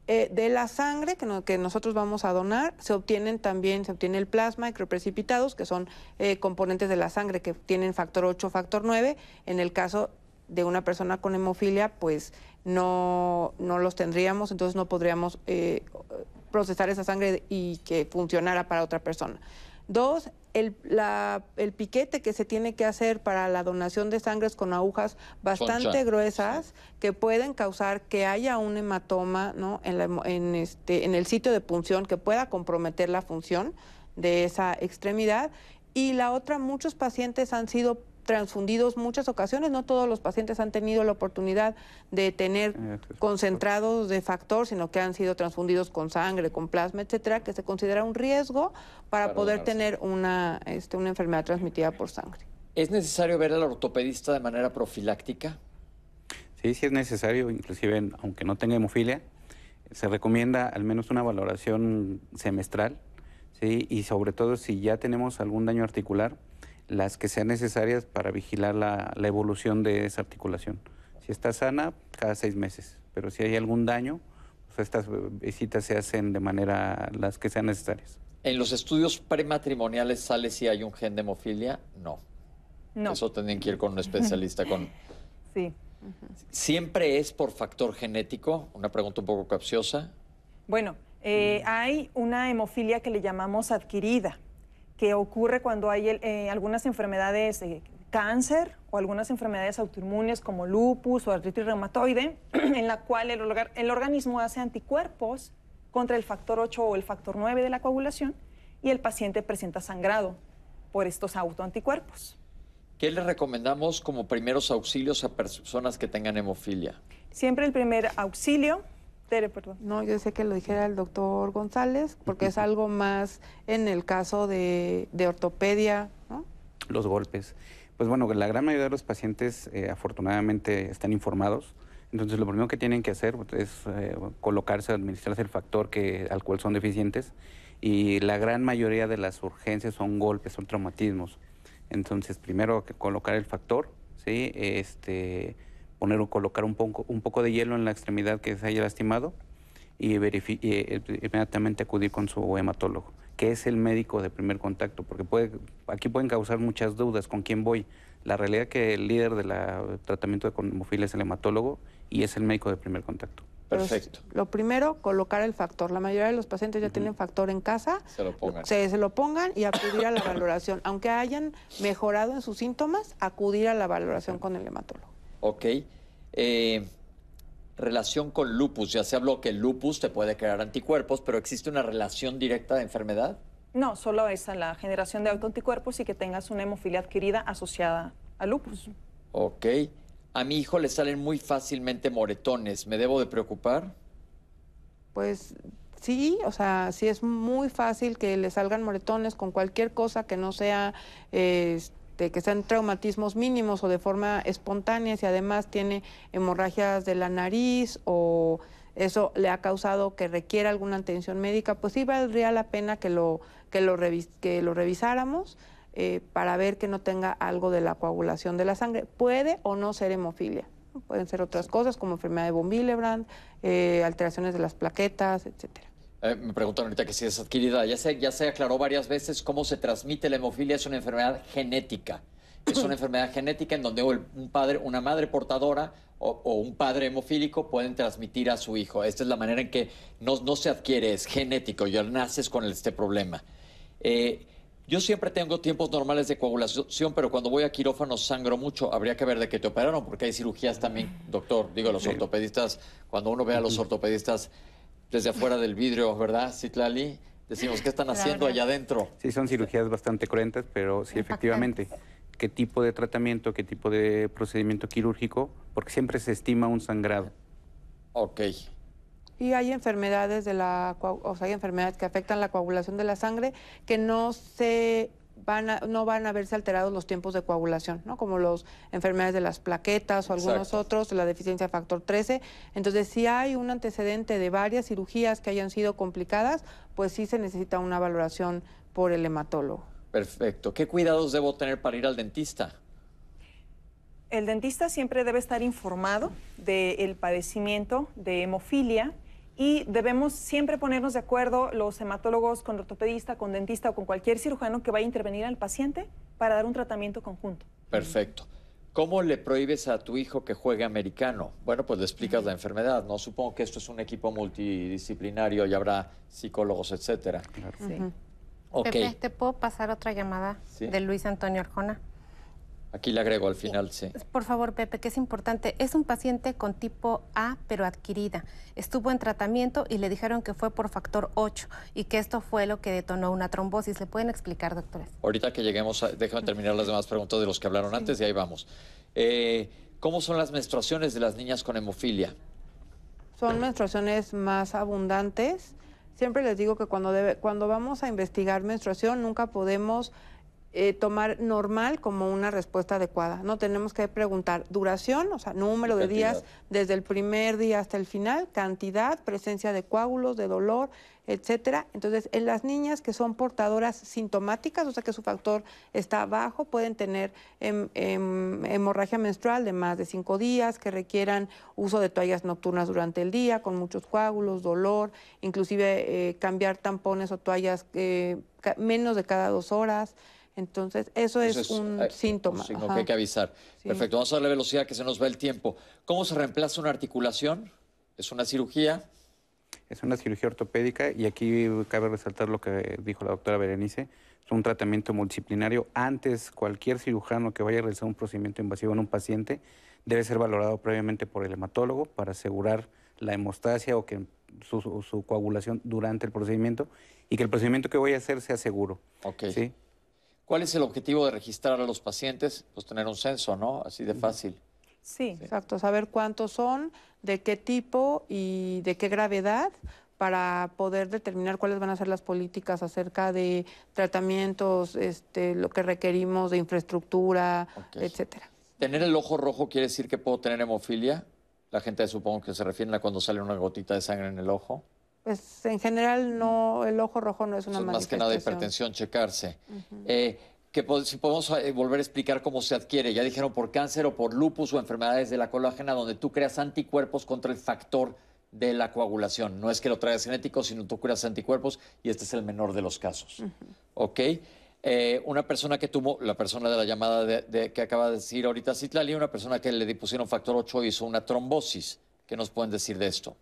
F: eh, de la sangre que, que, nosotros vamos a donar se obtienen también, se obtiene el plasma, microprecipitados, que son eh, componentes de la sangre que tienen factor 8, factor 9. En el caso de una persona con hemofilia, pues no, no los tendríamos, entonces no podríamos eh, procesar esa sangre y que funcionara para otra persona. Dos, el, el, piquete que se tiene que hacer para la donación de sangres con agujas bastante gruesas que pueden causar que haya un hematoma ¿no? en, en, este, en el sitio de punción que pueda comprometer la función de esa extremidad. Y la otra, muchos pacientes han sido transfundidos muchas ocasiones. No todos los pacientes han tenido la oportunidad de tener eh, concentrados de factor, sino que han sido transfundidos con sangre, con plasma, etcétera, que se considera un riesgo para, poder tener una, este, una enfermedad transmitida por sangre.
B: ¿Es necesario ver al ortopedista de manera profiláctica?
I: Sí, sí es necesario, inclusive aunque no tenga hemofilia, se recomienda al menos una valoración semestral, ¿sí? y sobre todo si ya tenemos algún daño articular, las que sean necesarias para vigilar la, evolución de esa articulación. Si está sana, cada seis meses, pero si hay algún daño, pues estas visitas se hacen de manera las que sean necesarias.
B: ¿En los estudios prematrimoniales sale si hay un gen de hemofilia? No. No. Eso tendrían que ir con un especialista con...
D: Sí.
B: ¿Siempre es por factor genético? Una pregunta un poco capciosa.
D: Bueno, eh, hay una hemofilia que le llamamos adquirida que ocurre cuando hay eh, algunas enfermedades, de cáncer o algunas enfermedades autoinmunes como lupus o artritis reumatoide, en la cual el, el organismo hace anticuerpos contra el factor 8 o el factor 9 de la coagulación y el paciente presenta sangrado por estos autoanticuerpos.
B: ¿Qué le recomendamos como primeros auxilios a personas que tengan hemofilia?
D: Siempre el primer auxilio Tere, perdón.
F: No, yo sé que lo dijera el doctor González, porque es algo más en el caso de, ortopedia, ¿no?
I: Los golpes. Pues bueno, la gran mayoría de los pacientes eh, afortunadamente están informados. Entonces lo primero que tienen que hacer es eh, colocarse, administrarse el factor que, al cual son deficientes. Y la gran mayoría de las urgencias son golpes, son traumatismos. Entonces primero que colocar el factor, ¿sí? Este, poner o colocar un poco, un poco de hielo en la extremidad que se haya lastimado y, eh, inmediatamente acudir con su hematólogo, que es el médico de primer contacto, porque puede, aquí pueden causar muchas dudas con quién voy. La realidad es que el líder del tratamiento de hemofilia es el hematólogo y es el médico de primer contacto.
B: Perfecto.
F: lo primero, colocar el factor. La mayoría de los pacientes ya tienen factor en casa.
B: Se lo pongan.
F: Se, lo pongan y acudir a la valoración. Aunque hayan mejorado en sus síntomas, acudir a la valoración con el hematólogo.
B: Ok. Eh, relación con lupus. Ya se habló que el lupus te puede crear anticuerpos, pero ¿existe una relación directa de enfermedad?
D: No, solo es la generación de autoanticuerpos y que tengas una hemofilia adquirida asociada al lupus.
B: Ok. A mi hijo le salen muy fácilmente moretones. ¿Me debo de preocupar?
F: Pues sí, o sea, sí es muy fácil que le salgan moretones con cualquier cosa que no sea... Eh, que sean traumatismos mínimos o de forma espontánea, si además tiene hemorragias de la nariz o eso le ha causado que requiera alguna atención médica, pues sí valdría la pena que lo, que lo, que lo revisáramos eh, para ver que no tenga algo de la coagulación de la sangre. Puede o no ser hemofilia. Pueden ser otras cosas como enfermedad de von Willebrand, eh, alteraciones de las plaquetas, etcétera.
B: Eh, me preguntan ahorita que si es adquirida. Ya se, ya se aclaró varias veces cómo se transmite la hemofilia. Es una enfermedad genética. Es una enfermedad genética en donde un padre, una madre portadora o, un padre hemofílico pueden transmitir a su hijo. Esta es la manera en que no, no se adquiere, es genético. Ya naces con este problema. Eh, yo siempre tengo tiempos normales de coagulación, pero cuando voy a quirófano sangro mucho. Habría que ver de qué te operaron, porque hay cirugías también, doctor. Digo, los ortopedistas, cuando uno ve a los ortopedistas desde afuera del vidrio, ¿verdad, Citlali? Decimos, ¿qué están haciendo allá adentro?
I: Sí, son cirugías bastante cruentas, pero sí, efectivamente. ¿Qué tipo de tratamiento, qué tipo de procedimiento quirúrgico? Porque siempre se estima un sangrado.
B: Ok.
F: Y hay enfermedades de la, o sea, hay enfermedades que afectan la coagulación de la sangre que no se no van a verse alterados los tiempos de coagulación, ¿no? Como las enfermedades de las plaquetas o algunos otros, la deficiencia factor 13. Entonces, si hay un antecedente de varias cirugías que hayan sido complicadas, pues sí se necesita una valoración por el hematólogo.
B: Perfecto. ¿Qué cuidados debo tener para ir al dentista?
D: El dentista siempre debe estar informado del padecimiento de hemofilia y debemos siempre ponernos de acuerdo los hematólogos con ortopedista, con dentista o con cualquier cirujano que vaya a intervenir al paciente para dar un tratamiento conjunto.
B: Perfecto. ¿Cómo le prohíbes a tu hijo que juegue americano? Bueno, pues le explicas la enfermedad, ¿no? Supongo que esto es un equipo multidisciplinario y habrá psicólogos, etcétera.
C: Sí. Pepe, ¿te puedo pasar otra llamada de Luis Antonio Arjona?
B: Aquí le agrego al final, sí.
C: Por favor, Pepe, que es importante. Es un paciente con tipo A, pero adquirida. Estuvo en tratamiento y le dijeron que fue por factor 8 y que esto fue lo que detonó una trombosis. ¿Le pueden explicar, doctores?
B: Ahorita que lleguemos, a, déjame terminar las demás preguntas de los que hablaron antes y ahí vamos. Eh, ¿Cómo son las menstruaciones de las niñas con hemofilia?
F: Son menstruaciones más abundantes. Siempre les digo que cuando, debe, cuando vamos a investigar menstruación nunca podemos eh, tomar normal como una respuesta adecuada. No tenemos que preguntar duración, o sea, número de días desde el primer día hasta el final, cantidad, presencia de coágulos, de dolor, etcétera. Entonces, en las niñas que son portadoras sintomáticas, o sea que su factor está bajo, pueden tener hemorragia menstrual de más de cinco días, que requieran uso de toallas nocturnas durante el día, con muchos coágulos, dolor, inclusive eh, cambiar tampones o toallas eh, menos de cada dos horas. Entonces, eso, es, un síntoma.
B: Un signo que hay que avisar. Perfecto, vamos a darle velocidad que se nos va el tiempo. ¿Cómo se reemplaza una articulación? ¿Es una cirugía?
I: Es una cirugía ortopédica y aquí cabe resaltar lo que dijo la doctora Berenice. Es un tratamiento multidisciplinario. Antes, cualquier cirujano que vaya a realizar un procedimiento invasivo en un paciente debe ser valorado previamente por el hematólogo para asegurar la hemostasia o que su, su coagulación durante el procedimiento y que el procedimiento que voy a hacer sea seguro.
B: Ok. ¿sí? ¿Cuál es el objetivo de registrar a los pacientes? Pues tener un censo, ¿no? Así de fácil.
F: Sí, exacto. Saber cuántos son, de qué tipo y de qué gravedad para poder determinar cuáles van a ser las políticas acerca de tratamientos, este, lo que requerimos de infraestructura, etcétera.
B: ¿Tener el ojo rojo quiere decir que puedo tener hemofilia? La gente supongo que se refiere a cuando sale una gotita de sangre en el ojo.
F: Pues en general no, el ojo rojo no es una Eso
B: Más que nada hipertensión, checarse. Eh, que si podemos eh, volver a explicar cómo se adquiere, ya dijeron por cáncer o por lupus o enfermedades de la colágena, donde tú creas anticuerpos contra el factor de la coagulación. No es que lo traigas genético, sino tú creas anticuerpos y este es el menor de los casos. ¿Ok? Eh, una persona que tuvo, la persona de la llamada de, que acaba de decir ahorita Citlali, una persona que le pusieron factor 8 hizo una trombosis. ¿Qué nos pueden decir de esto?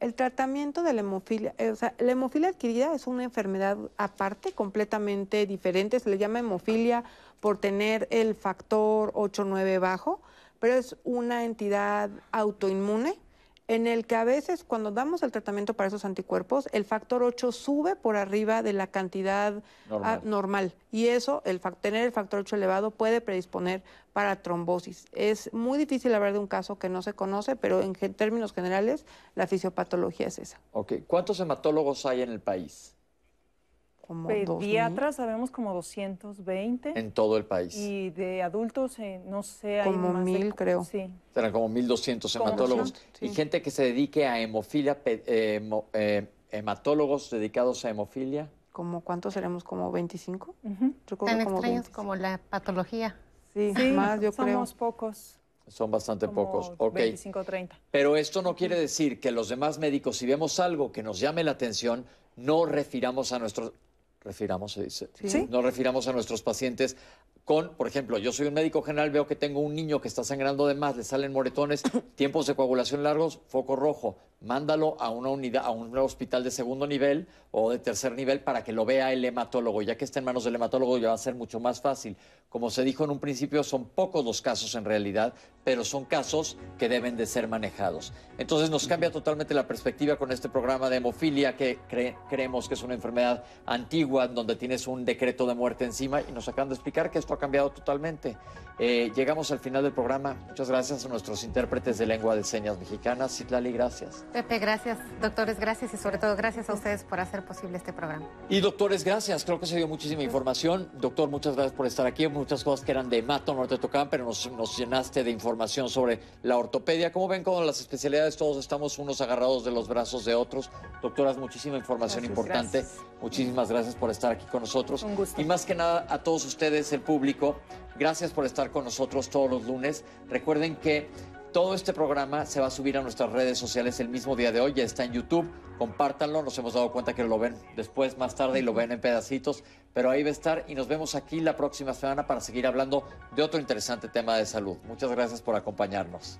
F: El tratamiento de la hemofilia, eh, o sea, la hemofilia adquirida es una enfermedad aparte, completamente diferente. Se le llama hemofilia por tener el factor 8-9 bajo, pero es una entidad autoinmune en el que a veces cuando damos el tratamiento para esos anticuerpos, el factor 8 sube por arriba de la cantidad ah, normal. y eso, el tener el factor 8 elevado puede predisponer para trombosis. Es muy difícil hablar de un caso que no se conoce, pero en términos generales la fisiopatología es esa.
B: Ok, ¿cuántos hematólogos hay en el país?
D: Como Pediatras sabemos como 220.
B: En todo el país.
D: Y de adultos, eh, no sé.
F: Como mil, creo.
D: Sí.
B: Serán como 1.200 hematólogos. Y gente que se dedique a hemofilia, eh, eh, hematólogos dedicados a hemofilia.
F: ¿Como cuántos seremos? ¿Como 25?
C: Tan extraños como la patología.
F: Sí, más yo creo.
D: Somos pocos.
B: Son bastante pocos.
D: Ok. 25, 30.
B: Pero esto no quiere decir que los demás médicos, si vemos algo que nos llame la atención, no refiramos a nuestros refiramos, se dice. ¿Sí? No refiramos a nuestros pacientes con, por ejemplo, yo soy un médico general, veo que tengo un niño que está sangrando de más, le salen moretones, tiempos de coagulación largos, foco rojo. Mándalo a una unidad, a un hospital de segundo nivel o de tercer nivel para que lo vea el hematólogo. Ya que está en manos del hematólogo ya va a ser mucho más fácil. Como se dijo en un principio, son pocos los casos en realidad, pero son casos que deben de ser manejados. Entonces nos cambia totalmente la perspectiva con este programa de hemofilia que creemos que es una enfermedad antigua donde tienes un decreto de muerte encima y nos acaban de explicar que esto ha cambiado totalmente. Eh, llegamos al final del programa. Muchas gracias a nuestros intérpretes de lengua de señas mexicanas. Citlali, gracias.
C: Pepe, gracias. Doctores, gracias y sobre todo gracias a ustedes por hacer posible este programa.
B: Y doctores, gracias. Creo que se dio muchísima información. Doctor, muchas gracias por estar aquí. Muchas cosas que eran de mato no te tocaban, pero nos, nos llenaste de información sobre la ortopedia. Como ven, con las especialidades todos estamos unos agarrados de los brazos de otros. Doctoras, muchísima información importante. Muchísimas gracias por estar aquí con nosotros.
D: Un gusto.
B: Y más que nada a todos ustedes, el público, gracias por estar con nosotros todos los lunes. Recuerden que todo este programa se va a subir a nuestras redes sociales el mismo día de hoy, ya está en YouTube, compártanlo, nos hemos dado cuenta que lo ven después, más tarde, y lo ven en pedacitos, pero ahí va a estar y nos vemos aquí la próxima semana para seguir hablando de otro interesante tema de salud. Muchas gracias por acompañarnos.